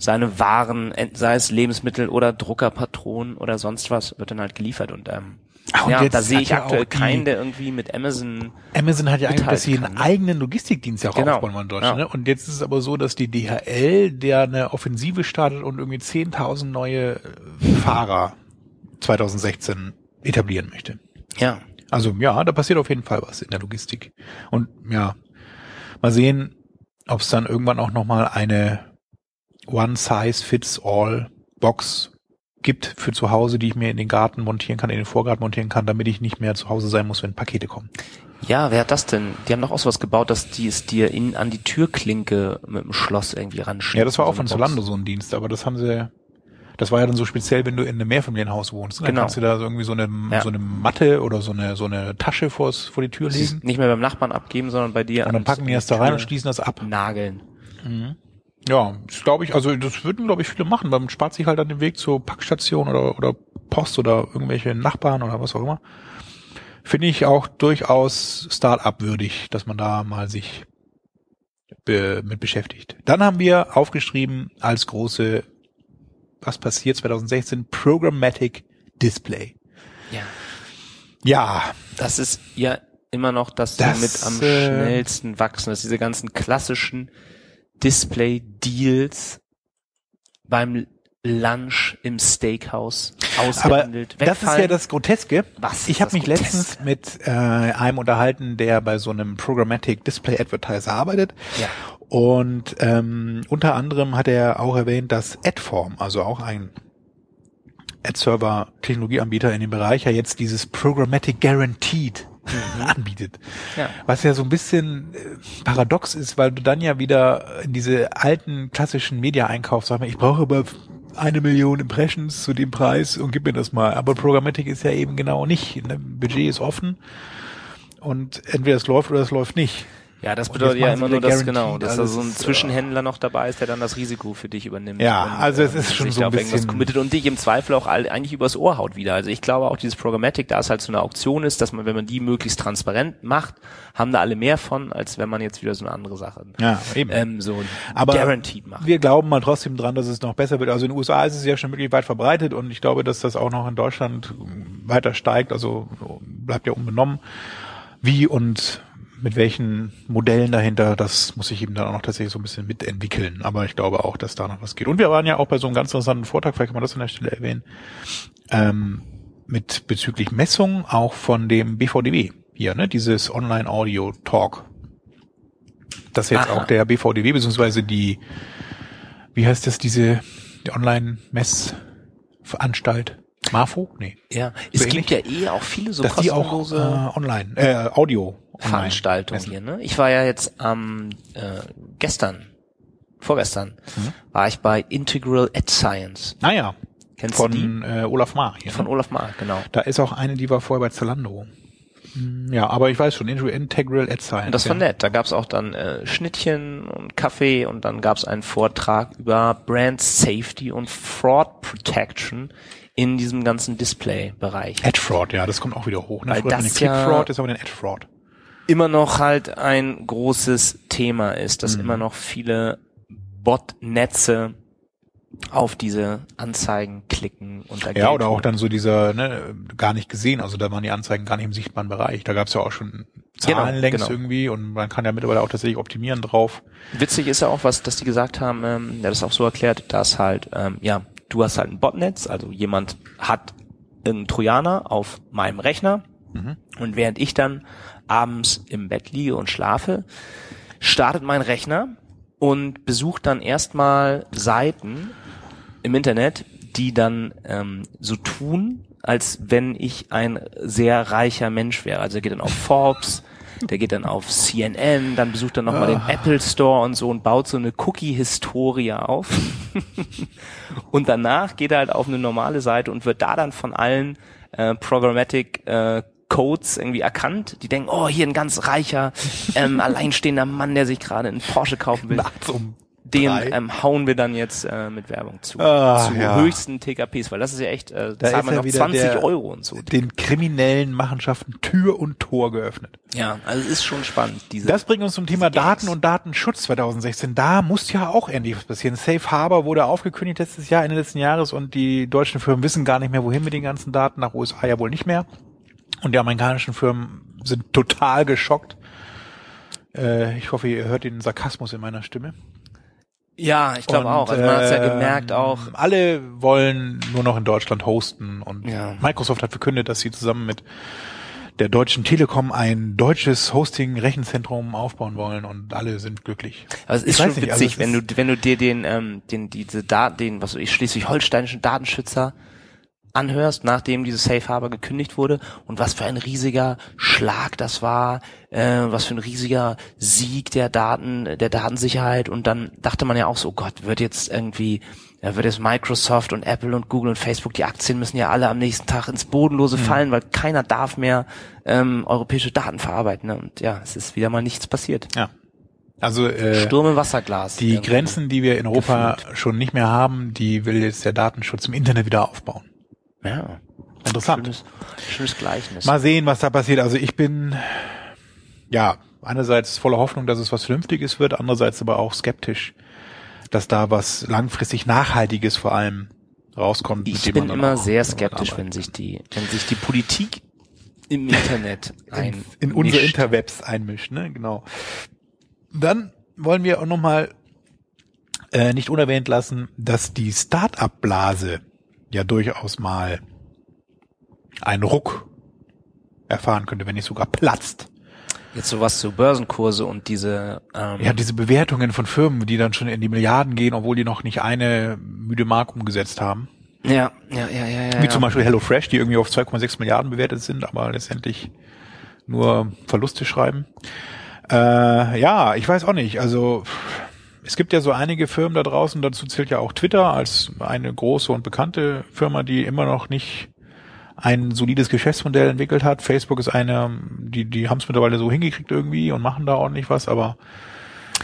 seine Waren, sei es Lebensmittel oder Druckerpatronen oder sonst was, wird dann halt geliefert. Und, ähm, Ah, und ja, jetzt da sehe ich aktuell auch die- keinen, der irgendwie mit Amazon Amazon hat ja eigentlich, dass sie einen ne? eigenen Logistikdienst ja auch Genau. aufbauen wollen in Deutschland. Ja. Ne? Und jetzt ist es aber so, dass die DHL, der eine Offensive startet und irgendwie 10.000 neue äh, Fahrer 2016 etablieren möchte. ja, Also ja, da passiert auf jeden Fall was in der Logistik. Und ja, mal sehen, ob es dann irgendwann auch nochmal eine One-Size-Fits-All-Box gibt für zu Hause, die ich mir in den Garten montieren kann, in den Vorgarten montieren kann, damit ich nicht mehr zu Hause sein muss, wenn Pakete kommen. Ja, wer hat das denn? Die haben doch auch sowas gebaut, dass die es dir in, an die Türklinke mit dem Schloss irgendwie ranschieben. Ja, das war auch So von. Zalando so ein Dienst, aber das haben sie, das war ja dann so speziell, wenn du in einem Mehrfamilienhaus wohnst. ne? Dann Genau. kannst du da so irgendwie so eine, Ja. so eine Matte oder so eine, so eine Tasche vors, vor die Tür legen. nicht mehr beim Nachbarn abgeben, sondern bei dir. Und dann packen die das da rein und schließen das ab. Nageln. Ja, das glaube ich, also das würden, glaube ich, viele machen. Man spart sich halt dann den Weg zur Packstation oder, oder Post oder irgendwelche Nachbarn oder was auch immer. Finde ich auch durchaus Start-up würdig, dass man da mal sich be mit beschäftigt. Dann haben wir aufgeschrieben als große, was passiert 2016, Programmatic Display. Ja. Ja, Das ist ja immer noch das, Das, mit am äh, schnellsten wachsen. Das ist diese ganzen klassischen Display-Deals beim Lunch im Steakhouse Aber ausgehandelt. das ist ja das Groteske. Was ich habe mich Groteske? letztens mit äh, einem unterhalten, der bei so einem Programmatic Display Advertiser arbeitet. Ja. Und ähm, unter anderem hat er auch erwähnt, dass Adform, also auch ein Ad-Server-Technologieanbieter in dem Bereich, ja jetzt dieses Programmatic Guaranteed anbietet. Mhm. Ja. Was ja so ein bisschen äh, paradox ist, weil du dann ja wieder in diese alten klassischen Media einkaufst, sag mal, ich brauche aber eine Million Impressions zu dem Preis und gib mir das mal. Aber Programmatic ist ja eben genau nicht. Ne? Budget ist offen und entweder es läuft oder es läuft nicht. Ja, das bedeutet ja immer nur, dass genau, dass da so ein ist, Zwischenhändler noch dabei ist, der dann das Risiko für dich übernimmt. Ja, und, also es ähm, ist schon so ein bisschen- committet und dich im Zweifel auch eigentlich übers Ohr haut wieder. Also ich glaube auch dieses Programmatic, da es halt so eine Auktion ist, dass man, wenn man die möglichst transparent macht, haben da alle mehr von, als wenn man jetzt wieder so eine andere Sache Ja, eben. ähm, so Aber guaranteed macht. wir glauben mal trotzdem dran, dass es noch besser wird. Also in den USA ist es ja schon wirklich weit verbreitet und ich glaube, dass das auch noch in Deutschland weiter steigt. Also bleibt ja unbenommen. Wie und mit welchen Modellen dahinter, das muss ich eben dann auch noch tatsächlich so ein bisschen mitentwickeln. Aber ich glaube auch, dass da noch was geht. Und wir waren ja auch bei so einem ganz interessanten Vortrag, vielleicht kann man das an der Stelle erwähnen, ähm, mit bezüglich Messung auch von dem BVDW hier, ne, dieses Online-Audio-Talk. Das jetzt Aha. auch der BVDW, beziehungsweise die, wie heißt das, diese die Online-Messanstalt? Marfo? Nee. Ja, es ähnlich? gibt ja eh auch viele so Dass die auch kostenlose äh, online, äh, Audio messen. hier. Ne? Ich war ja jetzt am äh, gestern, vorgestern, Mhm. war ich bei Integral Ad Science. Naja, Kennst du die? von äh, Olaf Maar hier. Von ne? Olaf Mark, genau. Da ist auch eine, die war vorher bei Zalando. Hm, Ja, aber ich weiß schon, Integ- Integral Ad Science. Und das war ja. nett. Da gab's auch dann äh, Schnittchen und Kaffee und dann gab's einen Vortrag über Brand Safety und Fraud Protection in diesem ganzen Display-Bereich. Ad Fraud, ja, das kommt auch wieder hoch. Ne? Weil Früher das den Click ja- Fraud, ist aber den Ad Fraud. Immer noch halt ein großes Thema ist, dass Mhm. immer noch viele Botnetze auf diese Anzeigen klicken und da Ja, oder auch dann so dieser, ne, gar nicht gesehen, also da waren die Anzeigen gar nicht im sichtbaren Bereich. Da gab's ja auch schon Zahlen Genau, längst genau. irgendwie und man kann ja mittlerweile auch tatsächlich optimieren drauf. Witzig ist ja auch, was, dass die gesagt haben, ähm, der das auch so erklärt, dass halt, ähm, ja, du hast halt ein Botnetz, also jemand hat einen Trojaner auf meinem Rechner und während ich dann abends im Bett liege und schlafe, startet mein Rechner und besucht dann erstmal Seiten im Internet, die dann ähm, so tun, als wenn ich ein sehr reicher Mensch wäre. Also er geht dann auf Forbes, der geht dann auf CNN, dann besucht er nochmal den Apple Store und so und baut so eine Cookie-Historie auf. und danach geht er halt auf eine normale Seite und wird da dann von allen äh, Programmatic äh, Codes irgendwie erkannt. Die denken, oh, hier ein ganz reicher, ähm, alleinstehender Mann, der sich gerade einen Porsche kaufen will. Um Den drei. ähm, hauen wir dann jetzt äh, mit Werbung zu. Ah, zu ja. höchsten TKPs, weil das ist ja echt, äh, Da zahlt man ja noch wieder 20 der- Euro und so. den kriminellen Machenschaften Tür und Tor geöffnet. Ja, also es ist schon spannend, diese. Das bringt uns zum Thema. Daten und Datenschutz 2016. Da muss ja auch endlich was passieren. Safe Harbor wurde aufgekündigt letztes Jahr, Ende letzten Jahres und die deutschen Firmen wissen gar nicht mehr, wohin mit den ganzen Daten. Nach USA ja wohl nicht mehr. Und die amerikanischen Firmen sind total geschockt. Äh, ich hoffe, ihr hört den Sarkasmus in meiner Stimme. ja, ich glaube auch. Also man hat es ja ähm, gemerkt auch. Alle wollen nur noch in Deutschland hosten und Ja. Microsoft hat verkündet, dass sie zusammen mit der Deutschen Telekom ein deutsches Hosting-Rechenzentrum aufbauen wollen und alle sind glücklich. Aber es ist schon nicht, also witzig, es wenn du wenn du dir den ähm, den diese Daten, den was weiß ich schleswig-holsteinischen Datenschützer anhörst, nachdem diese Safe Harbor gekündigt wurde und was für ein riesiger Schlag das war, äh, was für ein riesiger Sieg der Daten, der Datensicherheit und dann dachte man ja auch so, oh Gott, wird jetzt irgendwie, ja, wird jetzt Microsoft und Apple und Google und Facebook, die Aktien müssen ja alle am nächsten Tag ins Bodenlose fallen, weil keiner darf mehr ähm, europäische Daten verarbeiten. Ne? Und ja, es ist wieder mal nichts passiert. Ja. Also äh, Sturm im Wasserglas. die. Grenzen, die wir in Europa schon nicht mehr haben, die will jetzt der Datenschutz im Internet wieder aufbauen. Ja. Interessant. Schönes, schönes Gleichnis. Mal sehen, was da passiert. Also ich bin ja einerseits voller Hoffnung, dass es was Vernünftiges wird, andererseits aber auch skeptisch, dass da was langfristig Nachhaltiges vor allem rauskommt. ich bin immer sehr skeptisch, wenn sich die, wenn sich die Politik im Internet ein in, in unsere. Interwebs einmischt, ne? Genau. Dann wollen wir auch nochmal äh, nicht unerwähnt lassen, dass die Start-up-Blase ja durchaus mal einen Ruck erfahren könnte, wenn nicht sogar platzt. Jetzt sowas zu Börsenkurse und diese ähm ja diese Bewertungen von Firmen, die dann schon in die Milliarden gehen, obwohl die noch nicht eine müde Mark umgesetzt haben. Ja, ja, ja, ja. ja Wie ja. zum Beispiel HelloFresh, die irgendwie auf 2,6 Milliarden bewertet sind, aber letztendlich nur Verluste schreiben. Äh, ja, ich weiß auch nicht. Also es gibt ja so einige Firmen da draußen, dazu zählt ja auch Twitter als eine große und bekannte Firma, die immer noch nicht ein solides Geschäftsmodell entwickelt hat. Facebook ist eine, die, die haben es mittlerweile so hingekriegt irgendwie und machen da ordentlich was, aber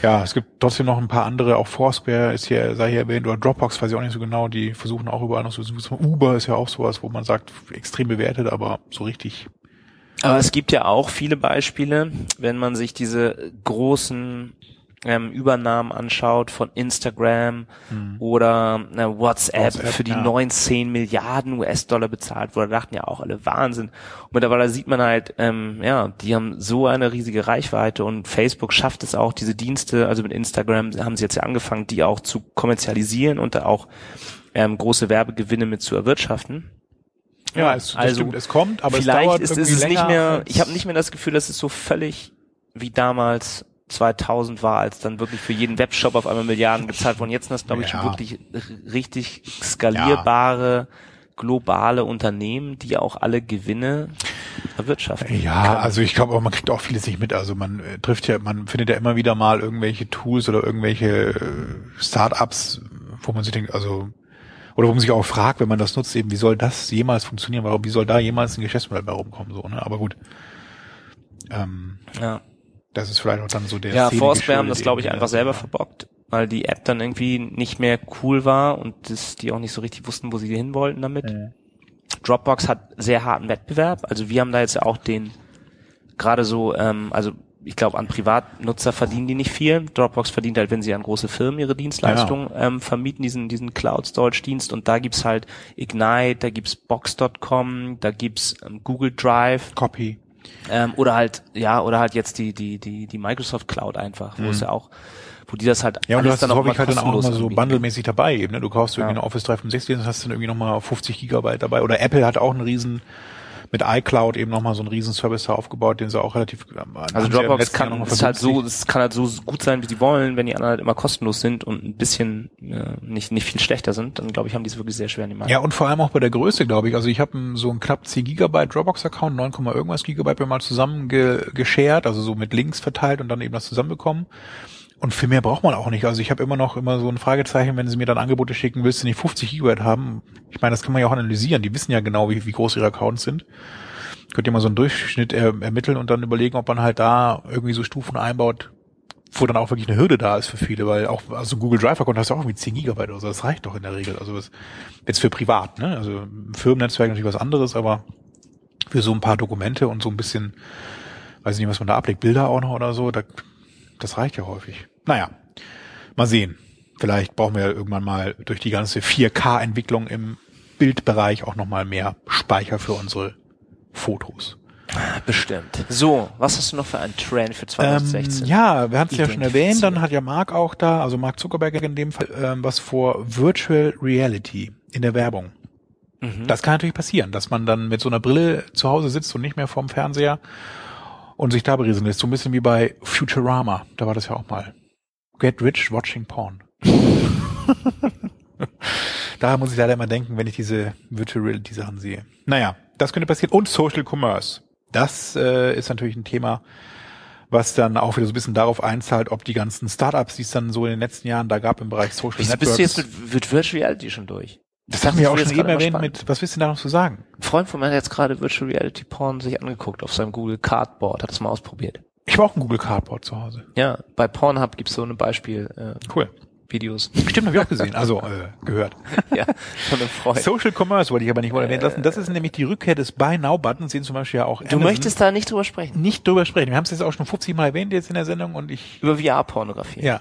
ja, es gibt trotzdem noch ein paar andere, auch Foursquare ist hier, sei hier erwähnt, oder Dropbox weiß ich auch nicht so genau, die versuchen auch überall noch so, Uber ist ja auch sowas, wo man sagt, extrem bewertet, aber so richtig. Aber es gibt ja auch viele Beispiele, wenn man sich diese großen ähm, Übernahmen anschaut von Instagram hm. oder äh, WhatsApp, WhatsApp, für die ja. 19 Milliarden US-Dollar bezahlt wurde, dachten ja auch alle Wahnsinn. Und mittlerweile sieht man halt, ähm, ja, die haben so eine riesige Reichweite und Facebook schafft es auch, diese Dienste, also mit Instagram haben sie jetzt ja angefangen, die auch zu kommerzialisieren und da auch ähm, große Werbegewinne mit zu erwirtschaften. Ja, es, also, stimmt, es kommt, aber vielleicht es dauert ist, ist es nicht mehr, ich habe nicht mehr das Gefühl, dass es so völlig wie damals 2000 war, als dann wirklich für jeden Webshop auf einmal Milliarden gezahlt wurden. Jetzt sind das, glaube ich, ja. wirklich richtig skalierbare, globale Unternehmen, die auch alle Gewinne erwirtschaften. Ja, können. also ich glaube, man kriegt auch vieles nicht mit. Also man äh, trifft ja, man findet ja immer wieder mal irgendwelche Tools oder irgendwelche äh, Startups, wo man sich denkt, also oder wo man sich auch fragt, wenn man das nutzt, eben, wie soll das jemals funktionieren? Warum, wie soll da jemals ein Geschäftsmodell bei rumkommen? So, ne? Aber gut. Ähm, ja. Das ist vielleicht auch dann so der. Ja, Foursquare haben das, glaube ich, einfach selber verbockt, weil die App dann irgendwie nicht mehr cool war und das, die auch nicht so richtig wussten, wo sie hin wollten damit. Ja. Dropbox hat sehr harten Wettbewerb. Also wir haben da jetzt ja auch den gerade so, ähm, also ich glaube, an Privatnutzer verdienen die nicht viel. Dropbox verdient halt, wenn sie an große Firmen ihre Dienstleistungen ja. ähm, vermieten, diesen, diesen Cloud-Storage-Dienst. Und da gibt's halt Ignite, da gibt's Box.com, da gibt's ähm, Google Drive. Copy. Ähm, oder halt, ja, oder halt jetzt die, die, die, die Microsoft Cloud einfach, wo mhm. es ja auch, wo die das halt Ja, und du hast dann auch halt dann auch immer so bundlemäßig dabei eben, ne? Du kaufst irgendwie ja. eine Office 365 und hast dann irgendwie nochmal 50 Gigabyte dabei. Oder Apple hat auch einen riesen mit iCloud eben nochmal so einen riesen Service aufgebaut, den sie auch relativ ähm, Also Dropbox kann ist halt so, es kann halt so gut sein, wie sie wollen, wenn die anderen halt immer kostenlos sind und ein bisschen äh, nicht nicht viel schlechter sind, dann glaube ich, haben die es wirklich sehr schwer in die Markt. Ja, und vor allem auch bei der Größe, glaube ich. Also ich habe so einen knapp 10 Gigabyte Dropbox-Account, 9, irgendwas Gigabyte mir mal zusammen ge geshared, also so mit Links verteilt und dann eben das zusammenbekommen. Und viel mehr braucht man auch nicht. Also ich habe immer noch immer so ein Fragezeichen, wenn sie mir dann Angebote schicken, willst du nicht 50 Gigabyte haben? Ich meine, das kann man ja auch analysieren. Die wissen ja genau, wie, wie groß ihre Accounts sind. Könnt ihr mal so einen Durchschnitt er, ermitteln und dann überlegen, ob man halt da irgendwie so Stufen einbaut, wo dann auch wirklich eine Hürde da ist für viele, weil auch also Google Drive Account hast du auch irgendwie 10 Gigabyte oder so, das reicht doch in der Regel. Also das, jetzt für privat, ne? Also Firmennetzwerk natürlich was anderes, aber für so ein paar Dokumente und so ein bisschen, weiß ich nicht, was man da ablegt, Bilder auch noch oder so, da, das reicht ja häufig. Naja, mal sehen. Vielleicht brauchen wir irgendwann mal durch die ganze 4K-Entwicklung im Bildbereich auch nochmal mehr Speicher für unsere Fotos. Bestimmt. So, was hast du noch für einen Trend für 2016? Ähm, ja, wir hatten es ja schon erwähnt, dann hat ja Mark auch da, also Mark Zuckerberg in dem Fall, ähm, was vor Virtual Reality in der Werbung. Mhm. Das kann natürlich passieren, dass man dann mit so einer Brille zu Hause sitzt und nicht mehr vorm Fernseher und sich da berieseln lässt. So ein bisschen wie bei Futurama, da war das ja auch mal. Get rich watching porn. da muss ich leider immer denken, wenn ich diese Virtual Reality Sachen sehe. Naja, das könnte passieren. Und Social Commerce. Das äh, ist natürlich ein Thema, was dann auch wieder so ein bisschen darauf einzahlt, ob die ganzen Startups, die es dann so in den letzten Jahren da gab im Bereich Social Wieso Networks. bist du jetzt mit, mit Virtual Reality schon durch? Das, das haben wir auch schon eben erwähnt mit, was willst du da noch zu sagen? Ein Freund von mir hat jetzt gerade Virtual Reality Porn sich angeguckt auf seinem Google Cardboard, hat das mal ausprobiert. Ich habe auch ein Google Cardboard zu Hause. Ja, bei Pornhub gibt's so ein Beispiel. Äh, cool. Videos. Stimmt, habe ich auch gesehen, also äh, gehört. ja, von einem Freund. Social Commerce wollte ich aber nicht mal erwähnen lassen. Das ist nämlich die Rückkehr des Buy Now Buttons, den zum Beispiel ja auch Du möchtest da nicht drüber sprechen? Nicht drüber sprechen. Wir haben es jetzt auch schon 50 Mal erwähnt jetzt in der Sendung und ich... Über VR-Pornografie. Ja.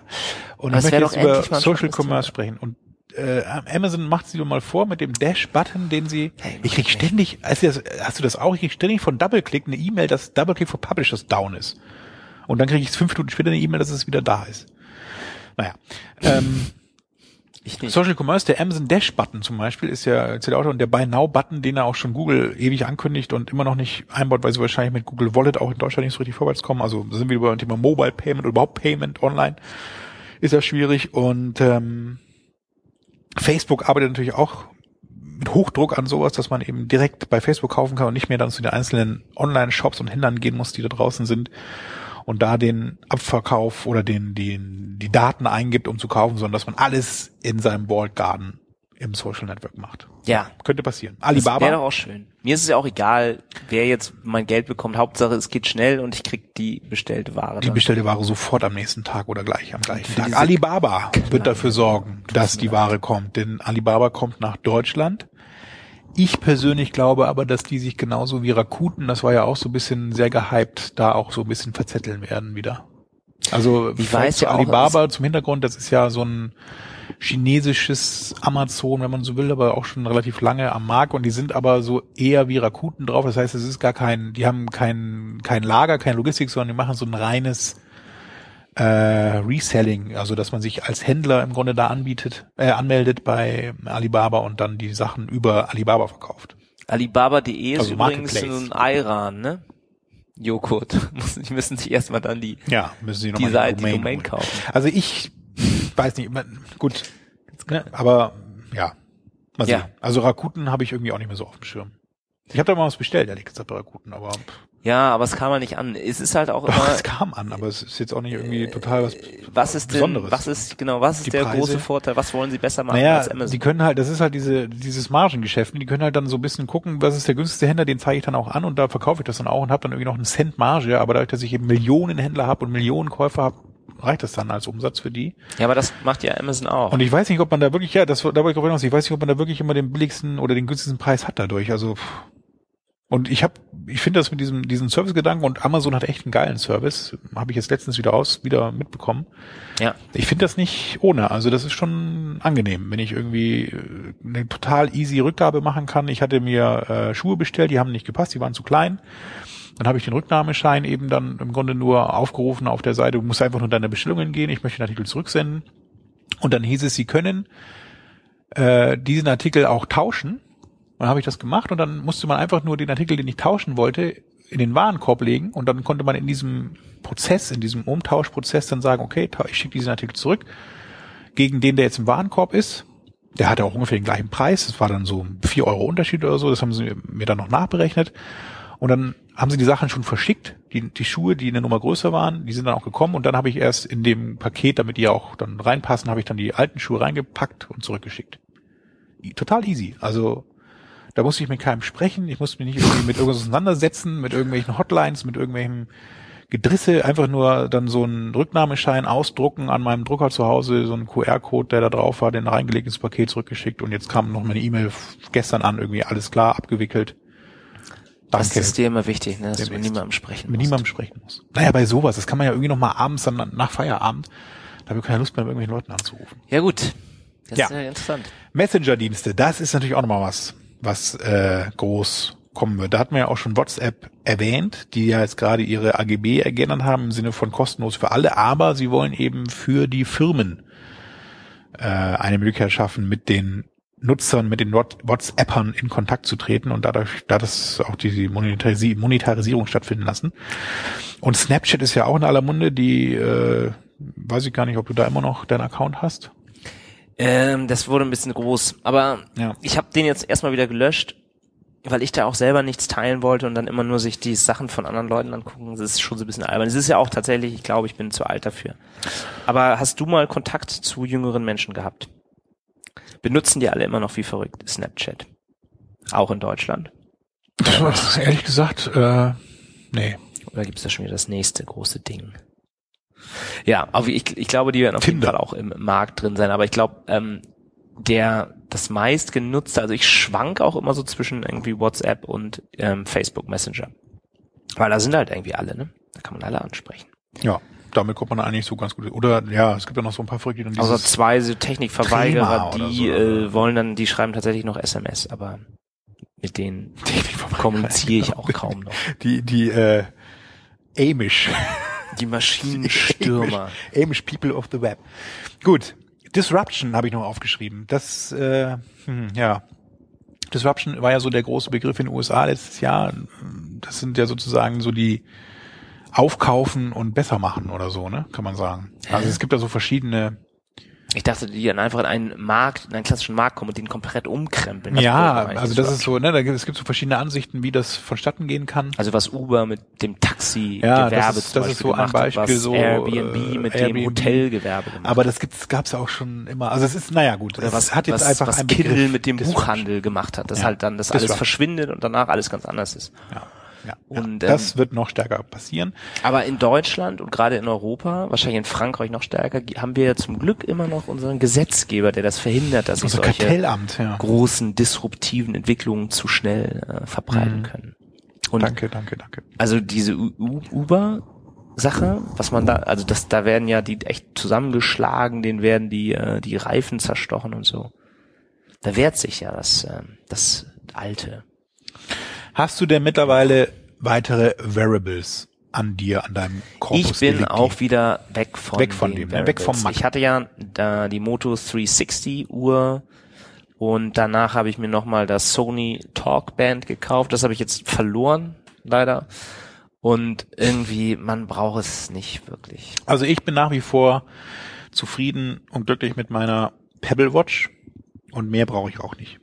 Und ich möchte jetzt über Social Commerce sprechen und äh, Amazon macht sie mal vor mit dem Dash-Button, den sie. Hey, ich krieg ständig, also hast du das auch? Ich krieg ständig von DoubleClick eine E-Mail, dass DoubleClick for Publishers down ist. Und dann kriege ich fünf Minuten später eine E-Mail, dass es wieder da ist. Naja. ähm. Social Commerce, der Amazon Dash Button zum Beispiel ist ja auch und der Buy Now Button, den er auch schon Google ewig ankündigt und immer noch nicht einbaut, weil sie wahrscheinlich mit Google Wallet auch in Deutschland nicht so richtig vorwärts kommen. Also sind wir beim Thema Mobile Payment oder überhaupt Payment online. Ist ja schwierig und ähm, Facebook arbeitet natürlich auch mit Hochdruck an sowas, dass man eben direkt bei Facebook kaufen kann und nicht mehr dann zu den einzelnen Online-Shops und Händlern gehen muss, die da draußen sind und da den Abverkauf oder den, den, die Daten eingibt, um zu kaufen, sondern dass man alles in seinem Walled Garden im Social Network macht. Ja. Könnte passieren. Das wäre Alibaba. doch auch schön. Mir ist es ja auch egal, wer jetzt mein Geld bekommt. Hauptsache, es geht schnell und ich krieg die bestellte Ware. Die dann. bestellte Ware sofort am nächsten Tag oder gleich am gleichen Tag. Alibaba wird dafür sorgen, dass die Ware kommt, denn Alibaba kommt nach Deutschland. Ich persönlich glaube aber, dass die sich genauso wie Rakuten, das war ja auch so ein bisschen sehr gehypt, da auch so ein bisschen verzetteln werden wieder. Also Ich weiß zu ja auch, Alibaba zum Hintergrund, das ist ja so ein chinesisches Amazon, wenn man so will, aber auch schon relativ lange am Markt und die sind aber so eher wie Rakuten drauf. Das heißt, es ist gar kein, die haben kein, kein Lager, keine Logistik, sondern die machen so ein reines äh, Reselling, also dass man sich als Händler im Grunde da anbietet, äh, anmeldet bei Alibaba und dann die Sachen über Alibaba verkauft. Alibaba.de ist Also übrigens ein Ayran, ne? Joghurt. Die müssen sich erstmal dann die, Ja, müssen sie noch die Seite, die Domain kaufen. Also ich weiß nicht, man- gut, ne, aber ja, mal Ja. sehen. Also Rakuten habe ich irgendwie auch nicht mehr so auf dem Schirm. Ich habe da mal was bestellt, ehrlich gesagt, bei Rakuten, aber Ja, aber es kam mal nicht an. Es ist halt auch doch, immer, es kam an, aber es ist jetzt auch nicht irgendwie total was was ist denn, Besonderes. was ist, genau, was ist Die der Preise? große Vorteil? Was wollen sie besser machen Naja, als Amazon? die können halt, das ist halt diese, dieses Margengeschäft, die können halt dann so ein bisschen gucken, was ist der günstigste Händler, den zeige ich dann auch an und da verkaufe ich das dann auch und habe dann irgendwie noch einen Cent Marge, aber dadurch, dass ich eben Millionen Händler habe und Millionen Käufer habe, reicht das dann als Umsatz für die. ja, aber das macht ja Amazon auch. Und ich weiß nicht, ob man da wirklich, ja, das, da wollte ich auch hinaus, ich weiß nicht, ob man da wirklich immer den billigsten oder den günstigsten Preis hat dadurch. Also pff. und ich habe, ich finde das mit diesem diesen Servicegedanken und Amazon hat echt einen geilen Service, habe ich jetzt letztens wieder aus wieder mitbekommen. ja. Ich finde das nicht ohne, also das ist schon angenehm, wenn ich irgendwie äh, eine total easy Rückgabe machen kann. Ich hatte mir äh, Schuhe bestellt, die haben nicht gepasst, die waren zu klein. Dann habe ich den Rücknahmeschein eben dann im Grunde nur aufgerufen auf der Seite, du musst einfach nur deine Bestellungen gehen, ich möchte den Artikel zurücksenden. Und dann hieß es, sie können äh, diesen Artikel auch tauschen. Und dann habe ich das gemacht und dann musste man einfach nur den Artikel, den ich tauschen wollte, in den Warenkorb legen und dann konnte man in diesem Prozess, in diesem Umtauschprozess dann sagen, okay, ich schicke diesen Artikel zurück gegen den, der jetzt im Warenkorb ist. Der hatte auch ungefähr den gleichen Preis. Das war dann so 4 Euro Unterschied oder so. Das haben sie mir dann noch nachberechnet. Und dann haben sie die Sachen schon verschickt. Die, die Schuhe, die eine Nummer größer waren, die sind dann auch gekommen. Und dann habe ich erst in dem Paket, damit die auch dann reinpassen, habe ich dann die alten Schuhe reingepackt und zurückgeschickt. Total easy. Also da musste ich mit keinem sprechen. Ich musste mich nicht irgendwie mit irgendwas auseinandersetzen, mit irgendwelchen Hotlines, mit irgendwelchen Gedrisse. Einfach nur dann so einen Rücknahmeschein ausdrucken an meinem Drucker zu Hause, so einen QR-Code, der da drauf war, den reingelegt ins Paket zurückgeschickt. Und jetzt kam noch meine E-Mail gestern an, irgendwie alles klar, abgewickelt. Das Danke. ist dir immer wichtig, ne, dass du mit Demnächst. niemandem sprechen mit musst. niemandem sprechen muss. Naja, bei sowas, das kann man ja irgendwie noch mal abends dann nach Feierabend, da habe ich keine Lust mehr, mit irgendwelchen Leuten anzurufen. Ja gut. Das Ja. ist ja interessant. Messenger-Dienste, das ist natürlich auch nochmal was, was äh, groß kommen wird. Da hatten wir ja auch schon WhatsApp erwähnt, die ja jetzt gerade ihre AGB geändert haben im Sinne von kostenlos für alle, aber sie wollen eben für die Firmen äh, eine Möglichkeit schaffen, mit den Nutzern, mit den What- WhatsAppern in Kontakt zu treten und dadurch, da das auch die Monetarisi Monetarisierung stattfinden lassen. Und Snapchat ist ja auch in aller Munde, die äh, weiß ich gar nicht, ob du da immer noch deinen Account hast. Ähm, das wurde ein bisschen groß. Aber Ja. ich habe den jetzt erstmal wieder gelöscht, weil ich da auch selber nichts teilen wollte und dann immer nur sich die Sachen von anderen Leuten angucken. Das ist schon so ein bisschen albern. Es ist ja auch tatsächlich, ich glaube, ich bin zu alt dafür. Aber hast du mal Kontakt zu jüngeren Menschen gehabt? Benutzen die alle immer noch wie verrückt Snapchat? Auch in Deutschland? Ehrlich gesagt, äh, nee. Oder gibt's da schon wieder das nächste große Ding? Ja, aber ich, ich glaube, die werden auf Tinder. jeden Fall auch im Markt drin sein. Aber ich glaube, ähm, der das meistgenutzte, also ich schwank auch immer so zwischen irgendwie WhatsApp und ähm, Facebook Messenger. Weil da sind halt irgendwie alle, ne? Da kann man alle ansprechen. Ja, damit kommt man eigentlich so ganz gut. Oder ja, es gibt ja noch so ein paar Verrückte, die dann Außer dieses, zwei so Technikverweigerer, die so. äh, wollen dann, die schreiben tatsächlich noch SMS, aber mit denen kommuniziere ich auch kaum noch. die, die äh, Amish. Die Maschinenstürmer. Amish People of the Web. Gut. Disruption habe ich noch aufgeschrieben. Das, äh, hm, ja. Disruption war ja so der große Begriff in den USA letztes Jahr. Das sind ja sozusagen so die aufkaufen und besser machen oder so, ne? Kann man sagen. Also es gibt da so verschiedene Ich dachte, die dann einfach in einen Markt, in einen klassischen Markt kommen und den komplett umkrempeln. Ja, eigentlich also das ist so, ne, da gibt, es gibt so verschiedene Ansichten, wie das vonstatten gehen kann. Also was Uber mit dem Taxi-Gewerbe Ja, das ist- das Beispiel ist so ein gemacht hat, Beispiel, was so, Airbnb äh, mit Airbnb. dem Hotelgewerbe gemacht Aber das gibt's, gab's ja auch schon immer. Also es ist, naja gut, Oder was, hat jetzt was, einfach was ein Kindle mit dem. Buchhandel gemacht hat, dass Ja. halt dann das alles verschwindet und danach alles ganz anders ist. Ja, ja, Und, ja. Das ähm, wird noch stärker passieren. Aber in Deutschland und gerade in Europa, wahrscheinlich in Frankreich noch stärker, haben wir zum Glück immer noch unseren Gesetzgeber, der das verhindert, dass sich solche ja. großen disruptiven Entwicklungen zu schnell äh, verbreiten können. Und Mhm. Danke, danke, danke. also diese U- U- Uber-Sache, was man da, also das, da werden ja die echt zusammengeschlagen, denen werden die, äh, die Reifen zerstochen und so. Da wehrt sich ja das, ähm, das Alte. Hast du denn mittlerweile weitere Variables an dir, an deinem Corpus Ich bin Delicti? auch wieder weg von, Weg von dem, ne? Weg vom Variables. Mac. Ich hatte ja da die Moto 360 Uhr und danach habe ich mir nochmal das Sony Talk Band gekauft. Das habe ich jetzt verloren, leider. Und irgendwie, man braucht es nicht wirklich. Also ich bin nach wie vor zufrieden und glücklich mit meiner Pebble Watch und mehr brauche ich auch nicht.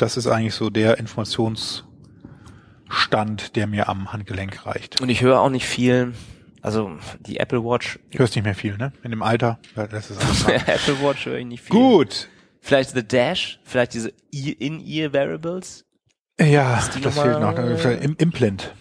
Das ist eigentlich so der Informationsstand, der mir am Handgelenk reicht. Und ich höre auch nicht viel. Also die Apple Watch, hörst nicht mehr viel, ne? In dem Alter, das ist Apple Watch höre ich nicht viel. Gut. Vielleicht The Dash, vielleicht diese E- In-Ear Variables Ja, das nochmal- fehlt noch. Im Implant.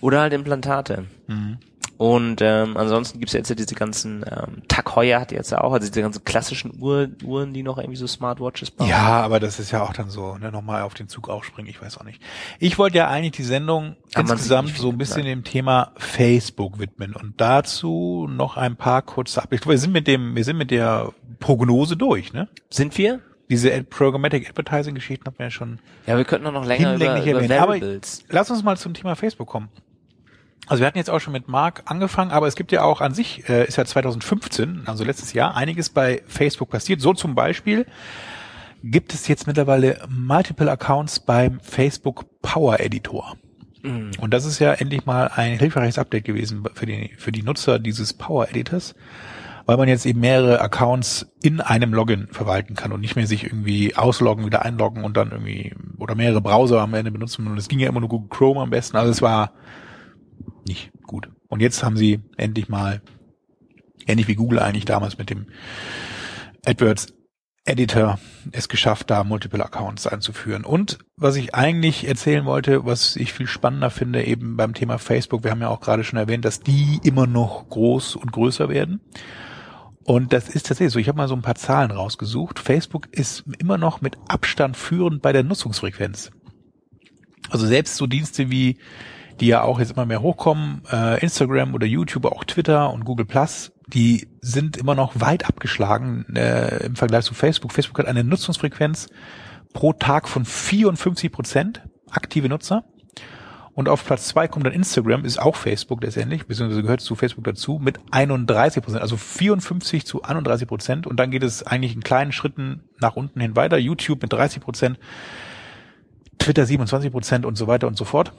oder halt Implantate. Mhm. Und ähm, ansonsten gibt's ja jetzt ja diese ganzen, ähm, Tag Heuer hat jetzt ja auch, also diese ganzen klassischen Uhr, Uhren, die noch irgendwie so Smartwatches bauen. Ja, aber das ist ja auch dann so, ne, nochmal auf den Zug aufspringen, ich weiß auch nicht. Ich wollte ja eigentlich die Sendung Aber insgesamt so ein bisschen nein. dem Thema Facebook widmen und dazu noch ein paar kurze Updates. Wir sind mit dem, wir sind mit der Prognose durch, ne? Sind wir? Diese Ad- Programmatic Advertising Geschichten hatten wir ja schon Ja, wir könnten noch länger über, hinlänglich über. Aber lass uns mal zum Thema Facebook kommen. Also wir hatten jetzt auch schon mit Mark angefangen, aber es gibt ja auch an sich, äh, ist ja 2015, also letztes Jahr, einiges bei Facebook passiert. So zum Beispiel gibt es jetzt mittlerweile multiple Accounts beim Facebook Power Editor. Mhm. Und das ist ja endlich mal ein hilfreiches Update gewesen für die, für die Nutzer dieses Power Editors, weil man jetzt eben mehrere Accounts in einem Login verwalten kann und nicht mehr sich irgendwie ausloggen, wieder einloggen und dann irgendwie oder mehrere Browser am Ende benutzen. Und es ging ja immer nur Google Chrome am besten. Also es war nicht gut. Und jetzt haben sie endlich mal, ähnlich wie Google eigentlich damals mit dem AdWords Editor es geschafft, da Multiple Accounts einzuführen. Und was ich eigentlich erzählen wollte, was ich viel spannender finde, eben beim Thema Facebook, wir haben ja auch gerade schon erwähnt, dass die immer noch groß und größer werden. Und das ist tatsächlich so. Ich habe mal so ein paar Zahlen rausgesucht. Facebook ist immer noch mit Abstand führend bei der Nutzungsfrequenz. Also selbst so Dienste wie, die ja auch jetzt immer mehr hochkommen, äh, Instagram oder YouTube, auch Twitter und Google Plus, die sind immer noch weit abgeschlagen äh, im Vergleich zu Facebook. Facebook hat eine Nutzungsfrequenz pro Tag von 54 Prozent aktive Nutzer. Und auf Platz zwei kommt dann Instagram, ist auch Facebook letztendlich, beziehungsweise gehört zu Facebook dazu, mit 31 Prozent, also 54 zu 31 Prozent. Und dann geht es eigentlich in kleinen Schritten nach unten hin weiter. YouTube mit 30 Prozent, Twitter 27 Prozent und so weiter und so fort.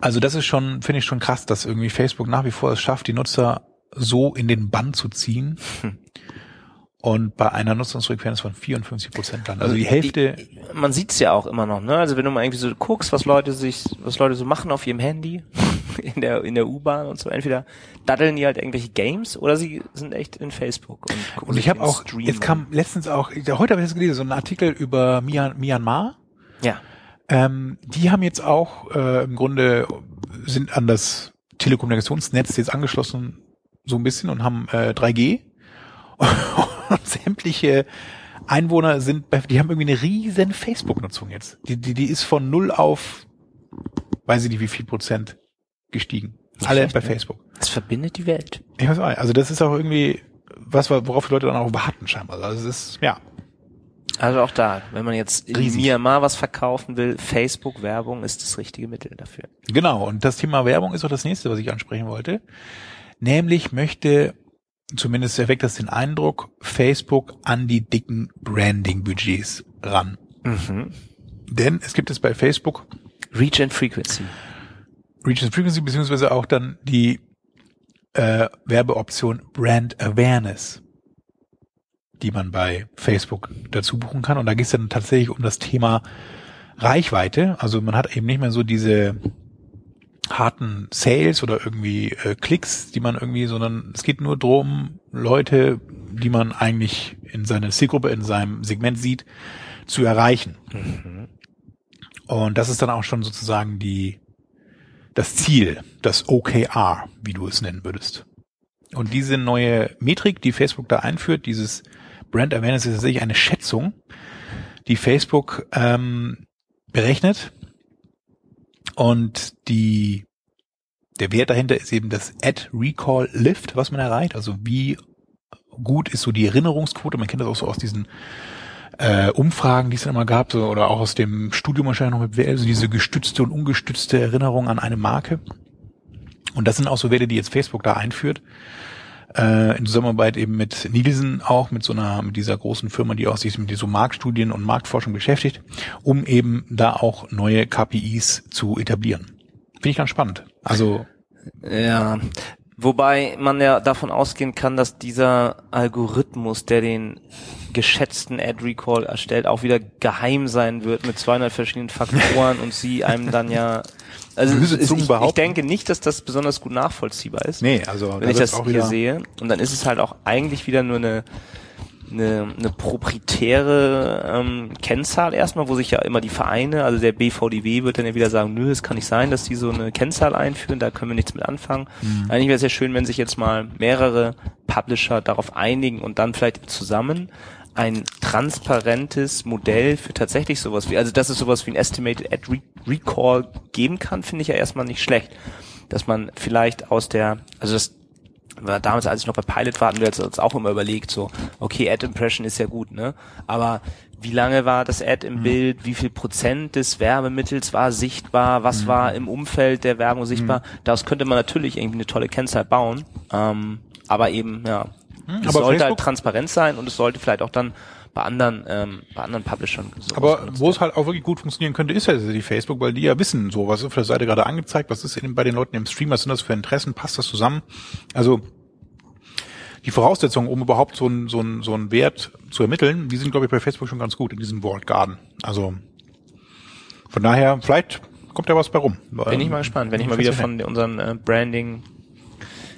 Also das ist schon, finde ich schon krass, dass irgendwie Facebook nach wie vor es schafft, die Nutzer so in den Bann zu ziehen. Und bei einer Nutzungsfrequenz von 54 Prozent dann. Also die Hälfte, Die, man sieht's ja auch immer noch, ne? Also wenn du mal irgendwie so guckst, was Leute sich, was Leute so machen auf ihrem Handy, in der, in der U-Bahn und so, entweder daddeln die halt irgendwelche Games oder sie sind echt in Facebook und gucken Und ich habe auch, Stream jetzt kam letztens auch, heute habe ich das gelesen, so ein Artikel über Myan- Myanmar. an. Ja. Ähm, die haben jetzt auch äh, im Grunde sind an das Telekommunikationsnetz jetzt angeschlossen, so ein bisschen und haben äh, 3G. Und sämtliche Einwohner sind, die haben irgendwie eine riesen Facebook-Nutzung jetzt. Die, die, die ist von null auf, weiß ich nicht wie viel Prozent gestiegen. Alle schlecht, bei ne? Facebook. Das verbindet die Welt. Ich weiß auch nicht. Also das ist auch irgendwie was, worauf die Leute dann auch warten scheinbar. Also es ist, ja. Also auch da, wenn man jetzt in. Myanmar was verkaufen will, Facebook-Werbung ist das richtige Mittel dafür. Genau, und das Thema Werbung ist auch das nächste, was ich ansprechen wollte. Nämlich möchte zumindest erweckt das den Eindruck, Facebook an die dicken Branding-Budgets ran. Mhm. Denn es gibt es bei Facebook Reach and Frequency. Reach and Frequency beziehungsweise auch dann die äh, Werbeoption Brand Awareness, die man bei Facebook dazu buchen kann. Und da geht es dann tatsächlich um das Thema Reichweite. Also man hat eben nicht mehr so diese harten Sales oder irgendwie äh, Klicks, die man irgendwie, sondern es geht nur drum, Leute, die man eigentlich in seiner Zielgruppe, in seinem Segment sieht, zu erreichen. Mhm. Und das ist dann auch schon sozusagen die, das Ziel, das OKR, wie du es nennen würdest. Und diese neue Metrik, die Facebook da einführt, dieses Brand Awareness ist tatsächlich eine Schätzung, die Facebook ähm, berechnet. Und die, der Wert dahinter ist eben das Ad Recall Lift, was man erreicht. Also wie gut ist so die Erinnerungsquote. Man kennt das auch so aus diesen äh, Umfragen, die es dann immer gab, so, oder auch aus dem Studium wahrscheinlich noch mit WL, also diese gestützte und ungestützte Erinnerung an eine Marke. Und das sind auch so Werte, die jetzt Facebook da einführt. Äh, in Zusammenarbeit eben mit Nielsen auch, mit so einer, mit dieser großen Firma, die auch sich mit so Marktstudien und Marktforschung beschäftigt, um eben da auch neue KPIs zu etablieren. Finde ich ganz spannend. Also Ja, wobei man ja davon ausgehen kann, dass dieser Algorithmus, der den geschätzten Ad Recall erstellt, auch wieder geheim sein wird mit 200 verschiedenen Faktoren und sie einem dann ja also ich, ich denke nicht, dass das besonders gut nachvollziehbar ist. nee, also wenn ich das hier sehe. Und dann ist es halt auch eigentlich wieder nur eine, eine, eine proprietäre ähm, Kennzahl erstmal, wo sich ja immer die Vereine, also der BVDW wird dann ja wieder sagen, nö, es kann nicht sein, dass die so eine Kennzahl einführen, da können wir nichts mit anfangen. Eigentlich wäre es ja schön, wenn sich jetzt mal mehrere Publisher darauf einigen und dann vielleicht zusammen ein transparentes Modell für tatsächlich sowas wie, also dass es sowas wie ein Estimated Ad Re Recall geben kann, finde ich ja erstmal nicht schlecht. Dass man vielleicht aus der, also das war damals, als ich noch bei Pilot war, hatten wir jetzt uns auch immer überlegt, so, okay, Ad Impression ist ja gut, ne? Aber wie lange war das Ad im Bild? Wie viel Prozent des Werbemittels war sichtbar? Was war im Umfeld der Werbung sichtbar? Daraus könnte man natürlich irgendwie eine tolle Kennzahl bauen. Ähm, aber eben, ja, es aber sollte halt Facebook- transparent sein und es sollte vielleicht auch dann bei anderen, ähm, bei anderen Publishern so Aber wo es halt auch wirklich gut funktionieren könnte, ist ja die Facebook, weil die ja wissen, so was ist auf der Seite gerade angezeigt, was ist in, bei den Leuten im Stream, was sind das für Interessen, passt das zusammen? Also die Voraussetzungen, um überhaupt so einen so einen so einen Wert zu ermitteln, die sind glaube ich bei Facebook schon ganz gut in diesem Walled Garden. Also von daher vielleicht kommt da was bei rum. Bin ich mal gespannt. Wenn ich mal wieder von unseren äh, Branding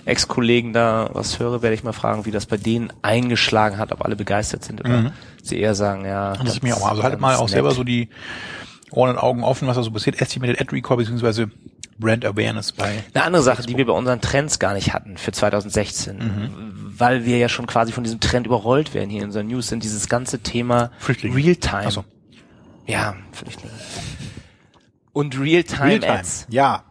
Ex-Kollegen da was höre, werde ich mal fragen, wie das bei denen eingeschlagen hat, ob alle begeistert sind oder sie eher sagen, ja. Das ist mir auch mal. Also halt mal auch selber so die Ohren und Augen offen, was da so passiert. Estimated Ad Recall beziehungsweise Brand Awareness bei. Eine andere Sache, die wir bei unseren Trends gar nicht hatten für 2016, Mhm. weil wir ja schon quasi von diesem Trend überrollt werden hier in unseren News, sind dieses ganze Thema. Realtime. So. Ja, Flüchtlinge. Und Realtime, Realtime. Ads. Ja.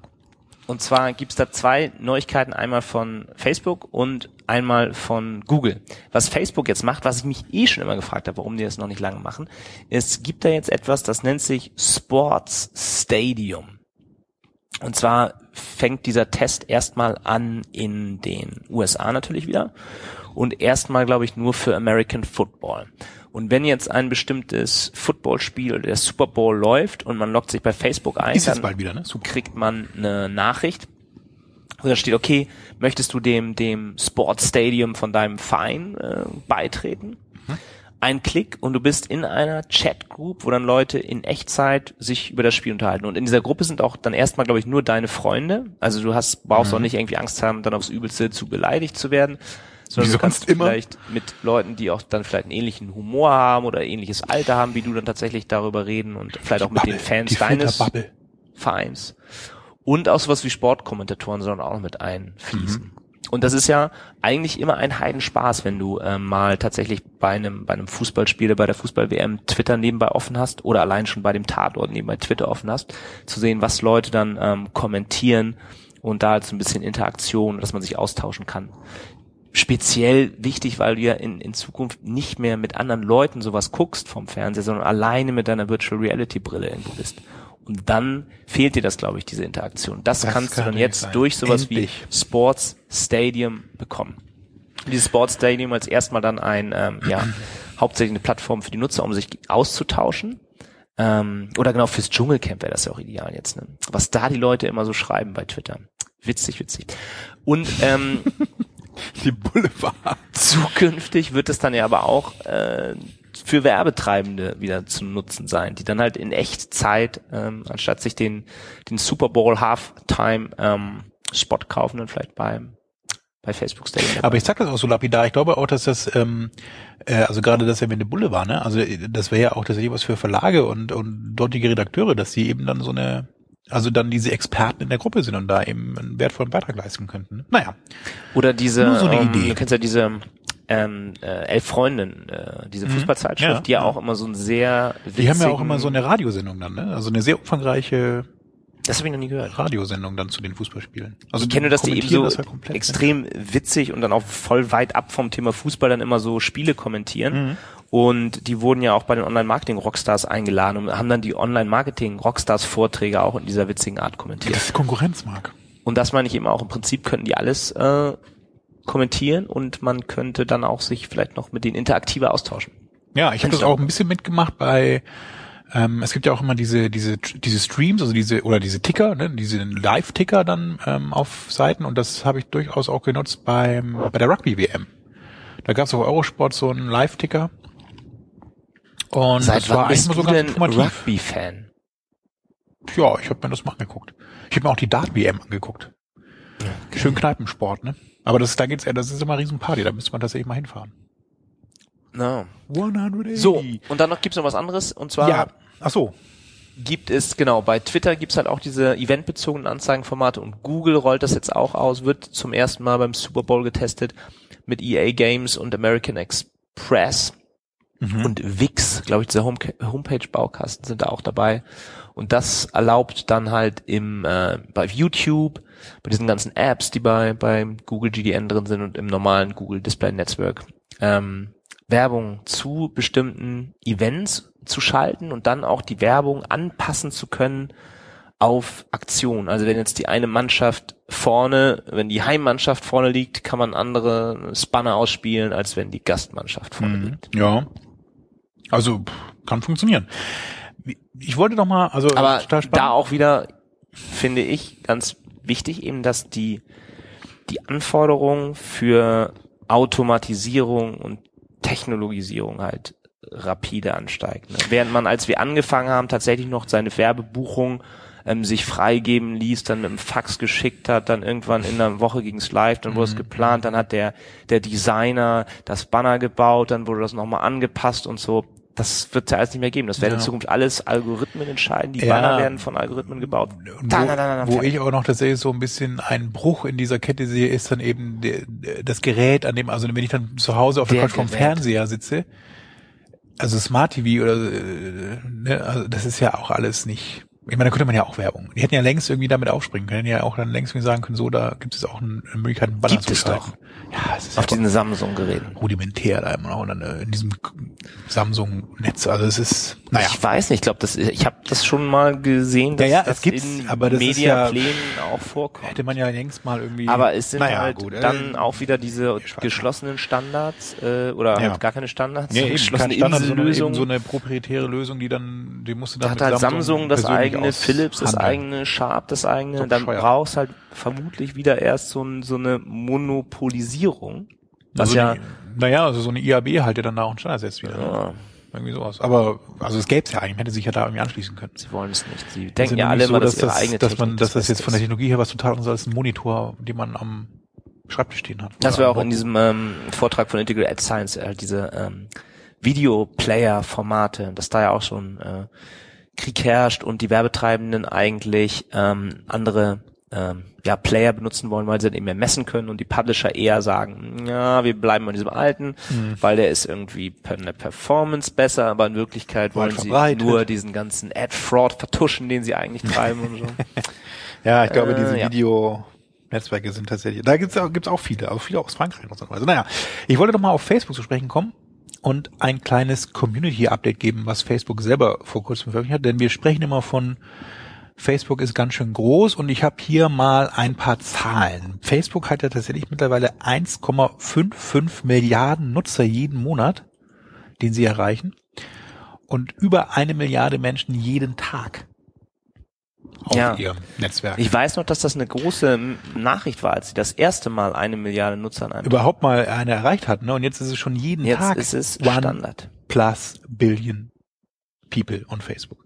Und zwar gibt's da zwei Neuigkeiten, einmal von Facebook und einmal von Google. Was Facebook jetzt macht, was ich mich eh schon immer gefragt habe, warum die das noch nicht lange machen, es gibt da jetzt etwas, das nennt sich Sports Stadium. Und zwar fängt dieser Test erstmal an in den USA natürlich wieder und erstmal, glaube ich, nur für American Football. Und wenn jetzt ein bestimmtes Footballspiel oder der Super Bowl läuft und man loggt sich bei Facebook ein, dann wieder, ne? Kriegt man eine Nachricht, wo da steht, okay, möchtest du dem, dem Sportstadium von deinem Verein äh, beitreten? Ein Klick und du bist in einer Chatgroup, wo dann Leute in Echtzeit sich über das Spiel unterhalten. Und in dieser Gruppe sind auch dann erstmal, glaube ich, nur deine Freunde. Also du hast, brauchst auch nicht irgendwie Angst haben, dann aufs Übelste zu beleidigt zu werden. Sondern Wie du kannst immer. vielleicht mit Leuten, die auch dann vielleicht einen ähnlichen Humor haben oder ähnliches Alter haben, wie du dann tatsächlich darüber reden und vielleicht auch mit den Bubble, Fans die deines. Vereins. Und auch sowas wie Sportkommentatoren sollen auch noch mit einfließen. Und das ist ja eigentlich immer ein Heidenspaß, wenn du ähm, mal tatsächlich bei einem, bei einem Fußballspiel bei der Fußball-WM Twitter nebenbei offen hast oder allein schon bei dem Tatort nebenbei Twitter offen hast, zu sehen, was Leute dann ähm, kommentieren und da halt so ein bisschen Interaktion, dass man sich austauschen kann. Speziell wichtig, weil du ja in, in Zukunft nicht mehr mit anderen Leuten sowas guckst vom Fernseher, sondern alleine mit deiner Virtual Reality Brille irgendwo bist. Und dann fehlt dir das, glaube ich, diese Interaktion. Das, Das kannst kann du dann jetzt sein. durch sowas Endlich. wie Sports Stadium bekommen. dieses Sports Stadium als erstmal dann ein, ähm, ja, hauptsächlich eine Plattform für die Nutzer, um sich auszutauschen. Ähm, oder genau fürs Dschungelcamp wäre das ja auch ideal jetzt. Ne? Was da die Leute immer so schreiben bei Twitter. Witzig, witzig. Und ähm, Die Boulevard. zukünftig wird es dann ja aber auch äh, für Werbetreibende wieder zu nutzen sein, die dann halt in Echtzeit, ähm, anstatt sich den, den Super Bowl Halftime ähm, Spot kaufen, dann vielleicht beim bei Facebook Stadium. Aber ich sag das auch so lapidar. Ich glaube auch, dass das, ähm, äh, also gerade das ja wenn eine Bulle war, ne? Also äh, das wäre ja auch tatsächlich was für Verlage und, und dortige Redakteure, dass die eben dann so eine, also dann diese Experten in der Gruppe sind und da eben einen wertvollen Beitrag leisten könnten. Naja. Oder diese, Nur so eine ähm, Idee. du kennst ja diese ähm, äh, Elf Freundinnen, äh, diese Fußballzeitschrift, Mhm. Ja, die ja ja. auch immer so ein sehr Die haben ja auch immer so eine Radiosendung dann, ne? Also eine sehr umfangreiche Das habe ich noch nie gehört. Radiosendung dann zu den Fußballspielen. Also ich kenne dass die eben so komplett, ne? extrem witzig und dann auch voll weit ab vom Thema Fußball dann immer so Spiele kommentieren. Mhm. Und die wurden ja auch bei den Online-Marketing-Rockstars eingeladen und haben dann die Online-Marketing-Rockstars-Vorträge auch in dieser witzigen Art kommentiert. Das ist Konkurrenz, Marc. Und das meine ich eben auch. Im Prinzip könnten die alles äh, kommentieren und man könnte dann auch sich vielleicht noch mit denen interaktiver austauschen. Ja, ich habe das auch ein bisschen mitgemacht bei ähm, es gibt ja auch immer diese diese diese Streams, also diese oder diese Ticker, ne, diese Live-Ticker dann ähm, auf Seiten und das habe ich durchaus auch genutzt beim bei der Rugby WM. Da gab es auf Eurosport so einen Live-Ticker und Seit das war eigentlich immer so ganz. Rugby-Fan? Ja, ich habe mir das mal angeguckt. Ich habe mir auch die Dart WM angeguckt. Schön Kneipensport, ne? Aber das da geht's ja, das ist immer eine Riesenparty, da müsste man tatsächlich mal hinfahren. No. 180. So, und dann noch gibt's noch was anderes und zwar ja, ach so. gibt es, genau, bei Twitter gibt's halt auch diese eventbezogenen Anzeigenformate und Google rollt das jetzt auch aus, wird zum ersten Mal beim Super Bowl getestet mit EA Games und American Express Mhm. und Wix, glaube ich, dieser Home Homepage-Baukasten sind da auch dabei. Und das erlaubt dann halt im äh, bei YouTube, bei diesen ganzen Apps, die bei beim Google GDN drin sind und im normalen Google Display Network, ähm, Werbung zu bestimmten Events zu schalten und dann auch die Werbung anpassen zu können auf Aktion. Also wenn jetzt die eine Mannschaft vorne, wenn die Heimmannschaft vorne liegt, kann man andere Spanner ausspielen, als wenn die Gastmannschaft vorne Mhm. liegt. Ja. Also kann funktionieren. Ich wollte doch mal, also Aber da auch wieder finde ich ganz wichtig eben, dass die die Anforderungen für Automatisierung und Technologisierung halt rapide ansteigt. Ne? Während man, als wir angefangen haben, tatsächlich noch seine Werbebuchung ähm, sich freigeben ließ, dann mit dem Fax geschickt hat, dann irgendwann in einer Woche ging's live, dann wurde es geplant, dann hat der der Designer das Banner gebaut, dann wurde das nochmal angepasst und so. Das wird es ja alles nicht mehr geben. Das werden in Ja. Zukunft alles Algorithmen entscheiden. Die Ja. Banner werden von Algorithmen gebaut. Und Da, wo, da, da, da, wo ich auch noch tatsächlich so ein bisschen einen Bruch in dieser Kette sehe, ist dann eben der, das Gerät, an dem, also wenn ich dann zu Hause auf der Der Couch vom. Fernseher sitze, also Smart TV oder äh, ne, also das ist ja auch alles nicht. Ich meine, da könnte man ja auch Werbung. Die hätten ja längst irgendwie damit aufspringen können, ja auch dann längst irgendwie sagen können, so, da gibt es auch eine Möglichkeit, einen Banner Gibt zu es schalten. Ja, es ist Auf diesen Samsung-Geräten. rudimentär da immer noch und dann äh, in diesem Samsung-Netz. Also es ist, naja. Ich weiß nicht, ich glaube, ich habe das schon mal gesehen, dass Ja, ja, das es gibt's, in aber das ist ja- Mediaplänen auch vorkommt. Hätte man ja längst mal irgendwie. Aber es sind naja, halt gut, äh, dann auch wieder diese geschlossenen Standards äh, oder Ja. halt gar keine Standards, Ja, so geschlossene Standard, Insellösungen. so eine proprietäre Lösung, die dann, die musste da dann hat mit halt Samsung das persönlich eigene, Philips das eigene, Sharp das eigene. So dann brauchst halt vermutlich wieder erst so, ein, so eine Monopolisierung. Was Also ja, die, naja, also so eine IAB halt ja dann da auch einen Standard setzt wieder. Ne? ja, Irgendwie sowas. Aber, also es gäbe es ja eigentlich, man hätte sich ja da irgendwie anschließen können. sie wollen es nicht. Sie denken ja alle nicht immer, dass, dass, ihre das, eigene dass man, Technik dass das jetzt Beste von der. Technologie her was total anderes als ein Monitor, den man am Schreibtisch stehen hat. Das wäre auch in diesem ähm, Vortrag von Integral Ad Science halt diese ähm, Videoplayer-Formate, dass da ja auch schon äh, Krieg herrscht und die Werbetreibenden eigentlich ähm, andere ähm, ja, Player benutzen wollen, weil sie dann eben mehr messen können und die Publisher eher sagen, ja, wir bleiben bei diesem alten, Mhm. weil der ist irgendwie per eine Performance besser, aber in Wirklichkeit wollen sie nur diesen ganzen Ad-Fraud vertuschen, den sie eigentlich treiben und so. Ja, ich glaube, Äh, diese ja. Video-Netzwerke sind tatsächlich, da gibt's auch, gibt's auch viele, auch viele aus Frankreich und Also naja, ich wollte doch mal auf Facebook zu sprechen kommen und ein kleines Community-Update geben, was Facebook selber vor kurzem veröffentlicht hat, denn wir sprechen immer von Facebook ist ganz schön groß und ich habe hier mal ein paar Zahlen. Facebook hat ja tatsächlich mittlerweile 1,55 Milliarden Nutzer jeden Monat, den sie erreichen. Und über eine Milliarde Menschen jeden Tag auf Ja. ihrem Netzwerk. Ich weiß noch, dass das eine große Nachricht war, als sie das erste Mal eine Milliarde Nutzer an überhaupt mal eine erreicht hat. Ne? Und jetzt ist es schon jeden Jetzt Tag ist es one Standard. plus billion people on Facebook.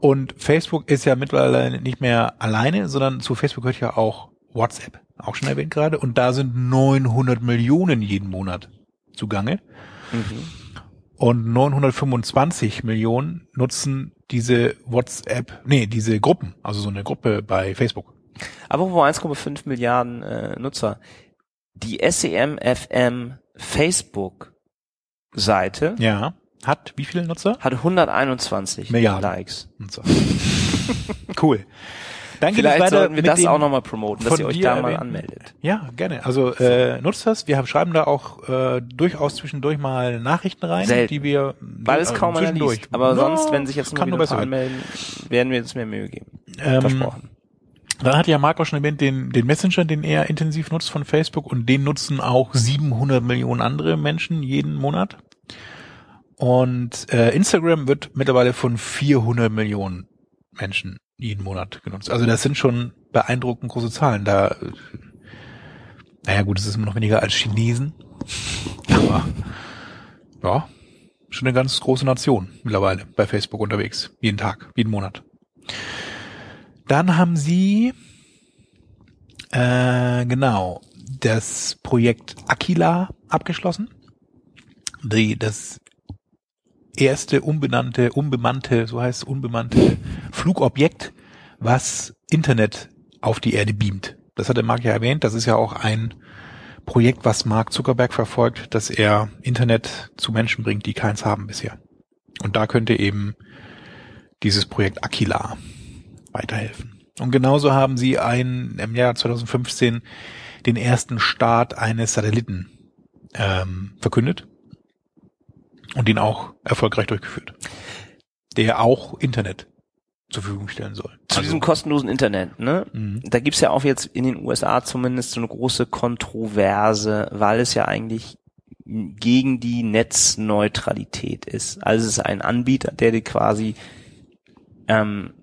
Und Facebook ist ja mittlerweile nicht mehr alleine, sondern zu Facebook gehört ja auch WhatsApp, auch schon erwähnt gerade. Und da sind 900 Millionen jeden Monat zugange. Mhm. Und 925 Millionen nutzen diese WhatsApp, nee, diese Gruppen, also so eine Gruppe bei Facebook. Aber wo 1,5 Milliarden äh, Nutzer. Die SEM-FM Facebook-Seite Ja. Hat wie viele Nutzer? hat 121 Milliarden. Likes. Nutzer. cool. Dann geht es Vielleicht sollten wir das auch nochmal promoten, dass ihr euch da mal anmeldet. Ja, gerne. Also äh, nutzt das. Wir haben, schreiben da auch äh, durchaus zwischendurch mal Nachrichten rein, Selten. die wir Weil es äh, kaum einer liest. Aber Ja, sonst, wenn sich jetzt nur wieder anmelden, werden wir uns mehr Mühe geben. Ähm, Versprochen. Dann hat ja Marco schon erwähnt, den, den Messenger, den er intensiv nutzt von Facebook und den nutzen auch 700 Millionen andere Menschen jeden Monat. Und äh, Instagram wird mittlerweile von 400 Millionen Menschen jeden Monat genutzt. Also das sind schon beeindruckend große Zahlen. Da, naja gut, es ist immer noch weniger als Chinesen. Aber ja, schon eine ganz große Nation mittlerweile bei Facebook unterwegs. Jeden Tag, jeden Monat. Dann haben sie äh, genau das Projekt Aquila abgeschlossen. Die, das erste unbenannte, unbemannte, so heißt es, unbemannte Flugobjekt, was Internet auf die Erde beamt. Das hat der Marc ja erwähnt. Das ist ja auch ein Projekt, was Mark Zuckerberg verfolgt, dass er Internet zu Menschen bringt, die keins haben bisher. Und da könnte eben dieses Projekt Aquila weiterhelfen. Und genauso haben sie ein, im Jahr 2015 den ersten Start eines Satelliten ähm, verkündet und den auch erfolgreich durchgeführt, der auch Internet zur Verfügung stellen soll. Zu Also, diesem kostenlosen Internet, ne? Mhm. Da gibt's ja auch jetzt in den USA zumindest so eine große Kontroverse, weil es ja eigentlich gegen die Netzneutralität ist. Also es ist ein Anbieter, der dir quasi ähm,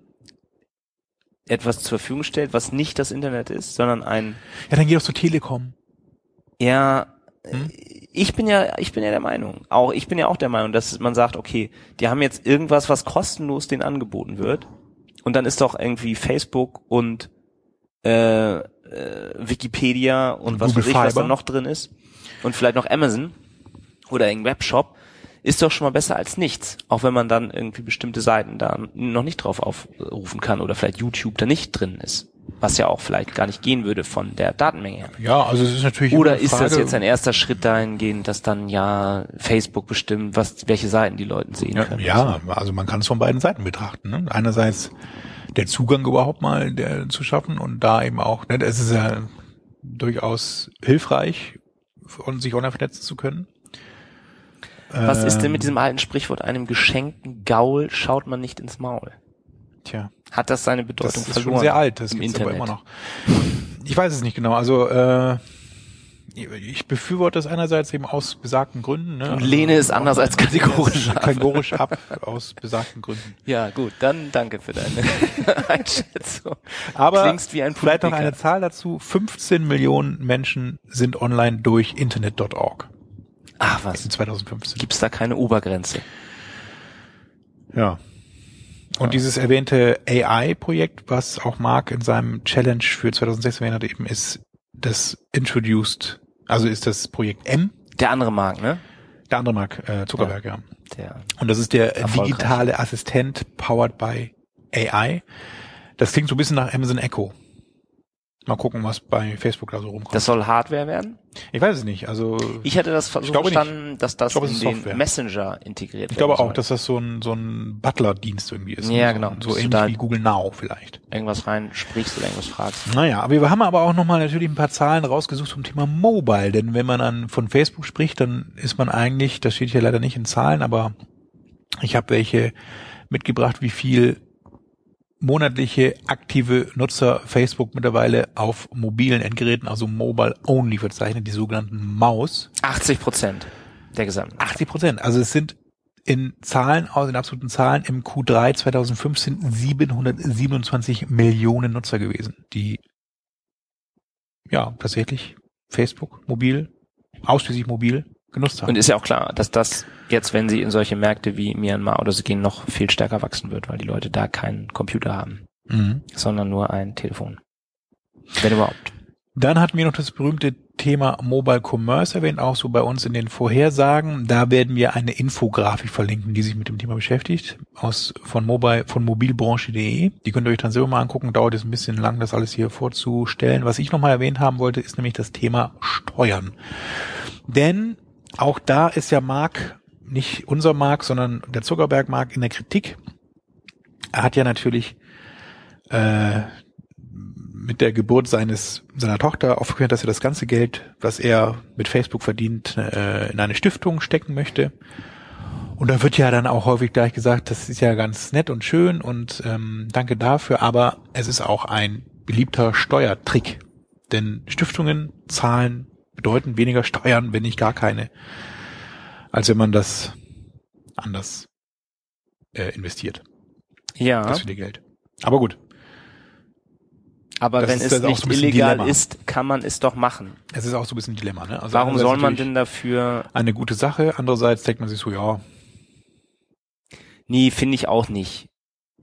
etwas zur Verfügung stellt, was nicht das Internet ist, sondern ein ja, dann geh doch zur Telekom. Ja, Hm? ich bin ja, ich bin ja der Meinung, auch ich bin ja auch der Meinung, dass man sagt, okay, die haben jetzt irgendwas, was kostenlos denen angeboten wird, und dann ist doch irgendwie Facebook und äh, äh, Wikipedia und was Google weiß ich, was da noch drin ist, und vielleicht noch Amazon oder irgendein Webshop, ist doch schon mal besser als nichts, auch wenn man dann irgendwie bestimmte Seiten da noch nicht drauf aufrufen kann oder vielleicht YouTube da nicht drin ist, was ja auch vielleicht gar nicht gehen würde von der Datenmenge her. Ja, also es ist natürlich Oder ist das jetzt ein erster Schritt dahingehend, dass dann ja Facebook bestimmt, was, welche Seiten die Leute sehen Ja, können? ja, also man kann es von beiden Seiten betrachten. Ne? Einerseits der Zugang überhaupt mal der, zu schaffen und da eben auch, ne, es ist ja durchaus hilfreich, und sich online vernetzen zu können. Was ist denn Ähm, mit diesem alten Sprichwort, einem geschenkten Gaul schaut man nicht ins Maul? Tja, Hat das seine das Bedeutung ist verloren? schon sehr alt, das im gibt's aber Internet? immer noch. Ich weiß es nicht genau. Also äh, ich befürworte es einerseits eben aus besagten Gründen. Ne? Und lehne es anders als kategorisch ab. kategorisch ab aus besagten Gründen. Ja, gut, dann danke für deine Einschätzung. Aber Klingst wie ein vielleicht noch eine Zahl dazu. 15 Millionen Menschen sind online durch internet.org Ach in was, 2015. gibt's da keine Obergrenze? Ja. Und dieses erwähnte AI-Projekt, was auch Mark in seinem Challenge für 2016 erwähnt hat, eben ist das Introduced, also ist das Projekt M, Der andere Markt, ne? der andere Mark äh, Zuckerberg, ja. Der, Und das ist der digitale Assistent powered by AI. Das klingt so ein bisschen nach Amazon Echo. Mal gucken, was bei Facebook da so rumkommt. das soll Hardware werden? ich weiß es nicht. Also Ich hätte das so nicht. verstanden, dass das glaube, in den. Messenger integriert ich glaube auch, dass das so ein so ein Butler-Dienst irgendwie ist. Ja, so, genau. So du ähnlich wie Google Now vielleicht. irgendwas rein sprichst oder irgendwas fragst. Naja, aber wir haben aber auch nochmal natürlich ein paar Zahlen rausgesucht zum Thema Mobile, denn wenn man an, von Facebook spricht, dann ist man eigentlich, das steht hier leider nicht in Zahlen, aber ich habe welche mitgebracht, wie viel monatliche aktive Nutzer Facebook mittlerweile auf mobilen Endgeräten, also mobile only verzeichnet, die sogenannten Maus. 80 Prozent der gesamten. 80 Prozent. Also es sind in Zahlen, also in absoluten Zahlen im Q3 2015 727 Millionen Nutzer gewesen, die ja tatsächlich Facebook mobil, ausschließlich mobil genutzt haben. Und ist ja auch klar, dass das jetzt, wenn sie in solche Märkte wie Myanmar oder so gehen, noch viel stärker wachsen wird, weil die Leute da keinen Computer haben, Mhm. sondern nur ein Telefon. Wenn überhaupt. Dann hatten wir noch das berühmte Thema Mobile Commerce erwähnt, auch so bei uns in den Vorhersagen. Da werden wir eine Infografik verlinken, die sich mit dem Thema beschäftigt, aus von mobile von mobilbranche.de. Die könnt ihr euch dann selber mal angucken. Dauert jetzt ein bisschen lang, das alles hier vorzustellen. Was ich nochmal erwähnt haben wollte, ist nämlich das Thema Steuern. Denn auch da ist ja Mark, nicht unser Mark, sondern der Zuckerberg Mark in der Kritik. Er hat ja natürlich äh, mit der Geburt seines seiner Tochter aufgehört, dass er das ganze Geld, was er mit Facebook verdient, äh, in eine Stiftung stecken möchte. Und da wird ja dann auch häufig gleich gesagt, das ist ja ganz nett und schön und ähm, danke dafür, aber es ist auch ein beliebter Steuertrick. Denn Stiftungen zahlen bedeuten weniger Steuern, wenn nicht gar keine, als wenn man das anders äh, investiert, Ja, das viele Geld. Aber gut, aber das wenn ist es nicht so illegal Dilemma. ist, kann man es doch machen. es ist auch so ein bisschen ein Dilemma. Ne? Also Warum soll man denn dafür eine gute Sache, andererseits denkt man sich so, ja, Nee, finde ich auch nicht.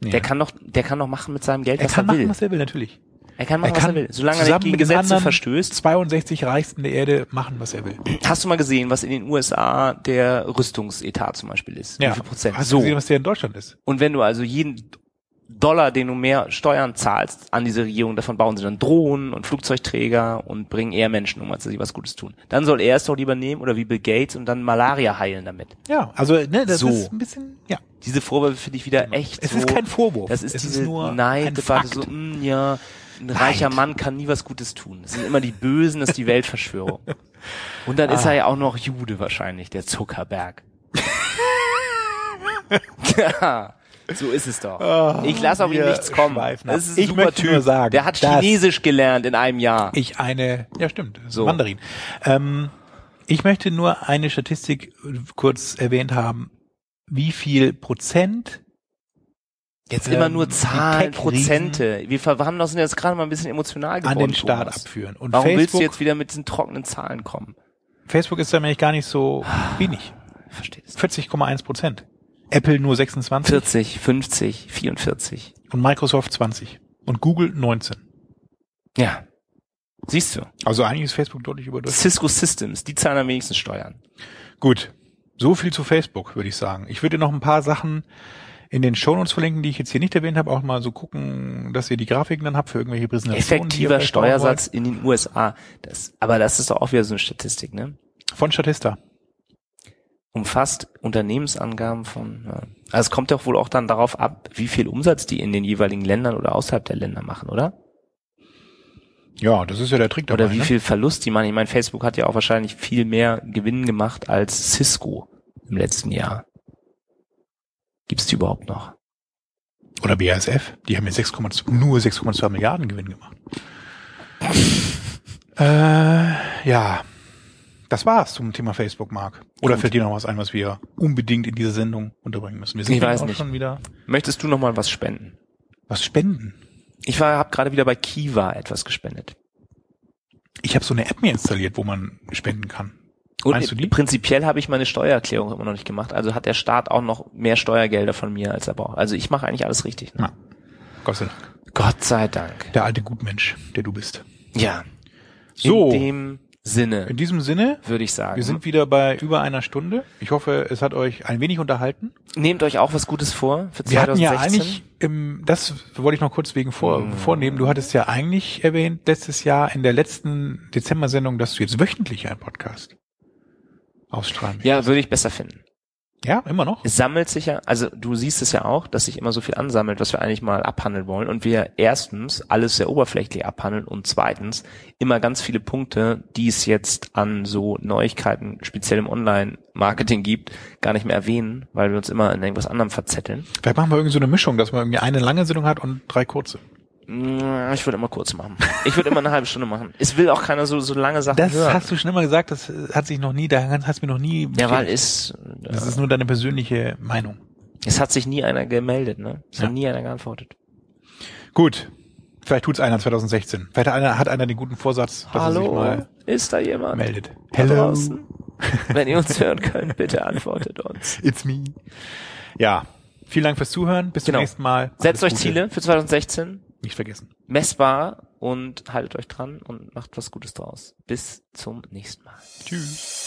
nee. Der kann doch, der kann doch machen mit seinem Geld, er was kann er machen, will. was er will, natürlich. Er kann machen, er was kann er will. Solange er nicht gegen Gesetze verstößt. 62 Reichsten der Erde machen, was er will. Hast du mal gesehen, was in den USA der Rüstungsetat zum Beispiel ist? Wie viel Prozent? Hast so. du gesehen, was der in Deutschland ist? Und wenn du also jeden Dollar, den du mehr Steuern zahlst an diese Regierung, davon bauen sie dann Drohnen und Flugzeugträger und bringen eher Menschen um, als dass sie was Gutes tun. Dann soll er es doch lieber nehmen oder wie Bill Gates und dann Malaria heilen damit. Ja, also ne, das So. ist ein bisschen, ja. Diese Vorwürfe finde ich wieder echt Es so. ist kein Vorwurf. Das ist es diese ist nur Neiddebatte, Fakt. so, mh, ja, ein reicher Neid. Mann kann nie was Gutes tun. Das sind immer die Bösen, das ist die Weltverschwörung. Und dann Ah. ist er ja auch noch Jude wahrscheinlich, der Zuckerberg. ja, so ist es doch. ich lasse auf ihn nichts kommen. Das ist ein Ich super möchte Typ. nur sagen, der hat Chinesisch gelernt in einem Jahr. Ich eine, ja stimmt, So. Mandarin. Ähm, ich möchte nur eine Statistik kurz erwähnt haben, wie viel Prozent Jetzt ähm, immer nur die Zahlen, Prozente. Wir verwandeln uns jetzt gerade mal ein bisschen emotional geworden. an den Staat Thomas. abführen. Und Warum willst du Facebook, jetzt wieder mit diesen trockenen Zahlen kommen? Facebook ist nämlich gar nicht so wenig. Verstehe es. 40,1 Prozent. Apple nur 26 40, 50, 44. und Microsoft 20 und Google 19. Ja. Siehst du. Also eigentlich ist Facebook deutlich über. Cisco Systems, die zahlen am wenigsten Steuern. Gut, so viel zu Facebook, würde ich sagen. Ich würde noch ein paar Sachen in den Shownotes verlinken, die ich jetzt hier nicht erwähnt habe, auch mal so gucken, dass ihr die Grafiken dann habt für irgendwelche Präsentationen. Effektiver Steuersatz in den USA. Das, aber das ist doch auch wieder so eine Statistik, ne? Von Statista. Umfasst Unternehmensangaben von, ja. Also es kommt doch wohl auch dann darauf ab, wie viel Umsatz die in den jeweiligen Ländern oder außerhalb der Länder machen, oder? Ja, das ist ja der Trick dabei. Oder wie ne? viel Verlust die machen. Ich meine, Facebook hat ja auch wahrscheinlich viel mehr Gewinn gemacht als Cisco im letzten Jahr. Gibt's die überhaupt noch? Oder BASF. Die haben ja 6,2 nur 6,2 Milliarden Gewinn gemacht. äh, ja. Das war's zum Thema Facebook, Mark. Oder Gut. fällt dir noch was ein, was wir unbedingt in diese Sendung unterbringen müssen? Wir sind Ich weiß auch nicht. schon wieder Möchtest du noch mal was spenden? was spenden. Ich habe gerade wieder bei Kiva etwas gespendet. Ich habe so eine App mir installiert, wo man spenden kann. Und prinzipiell habe ich meine Steuererklärung immer noch nicht gemacht. Also hat der Staat auch noch mehr Steuergelder von mir, als er braucht. Also ich mache eigentlich alles richtig. Ne? Ja. Gott sei Dank. Gott sei Dank. Der alte Gutmensch, der du bist. Ja. So. In dem Sinne In diesem Sinne, würde ich sagen. wir sind wieder bei über einer Stunde. Ich hoffe, es hat euch ein wenig unterhalten. Nehmt euch auch was Gutes vor für 2016. Wir hatten ja eigentlich im, das wollte ich noch kurz wegen vor, Mm. vornehmen. Du hattest ja eigentlich erwähnt letztes Jahr in der letzten Dezember-Sendung, dass du jetzt wöchentlich einen Podcast ausstrahlen Ja, würde ich besser finden. Ja, immer noch? Es sammelt sich ja, also du siehst es ja auch, dass sich immer so viel ansammelt, was wir eigentlich mal abhandeln wollen und wir erstens alles sehr oberflächlich abhandeln und zweitens immer ganz viele Punkte, die es jetzt an so Neuigkeiten, speziell im Online-Marketing gibt, gar nicht mehr erwähnen, weil wir uns immer in irgendwas anderem verzetteln. Vielleicht machen wir irgendwie so eine Mischung, dass man irgendwie eine lange Sendung hat und drei kurze. Mm, Ich würde immer kurz machen. Ich würde immer eine halbe Stunde machen. Es will auch keiner so, so lange Sachen Das hören. hast du schon immer gesagt, das hat sich noch nie, da hast du mir noch nie. ja, weil es, das ist nur deine persönliche Meinung. es hat sich nie einer gemeldet, ne? Es Ja. hat nie einer geantwortet. Gut. Vielleicht tut's einer 2016. Vielleicht hat einer, hat einer den guten Vorsatz, dass er sich Hallo, mal ist da jemand? meldet. Da draußen? Wenn ihr uns hören könnt, bitte antwortet uns. It's me. Ja. Vielen Dank fürs Zuhören. Bis Genau. zum nächsten Mal. Setzt Alles euch Gute. Ziele für 2016, Nicht vergessen. messbar und haltet euch dran und macht was Gutes draus. Bis zum nächsten Mal. Tschüss.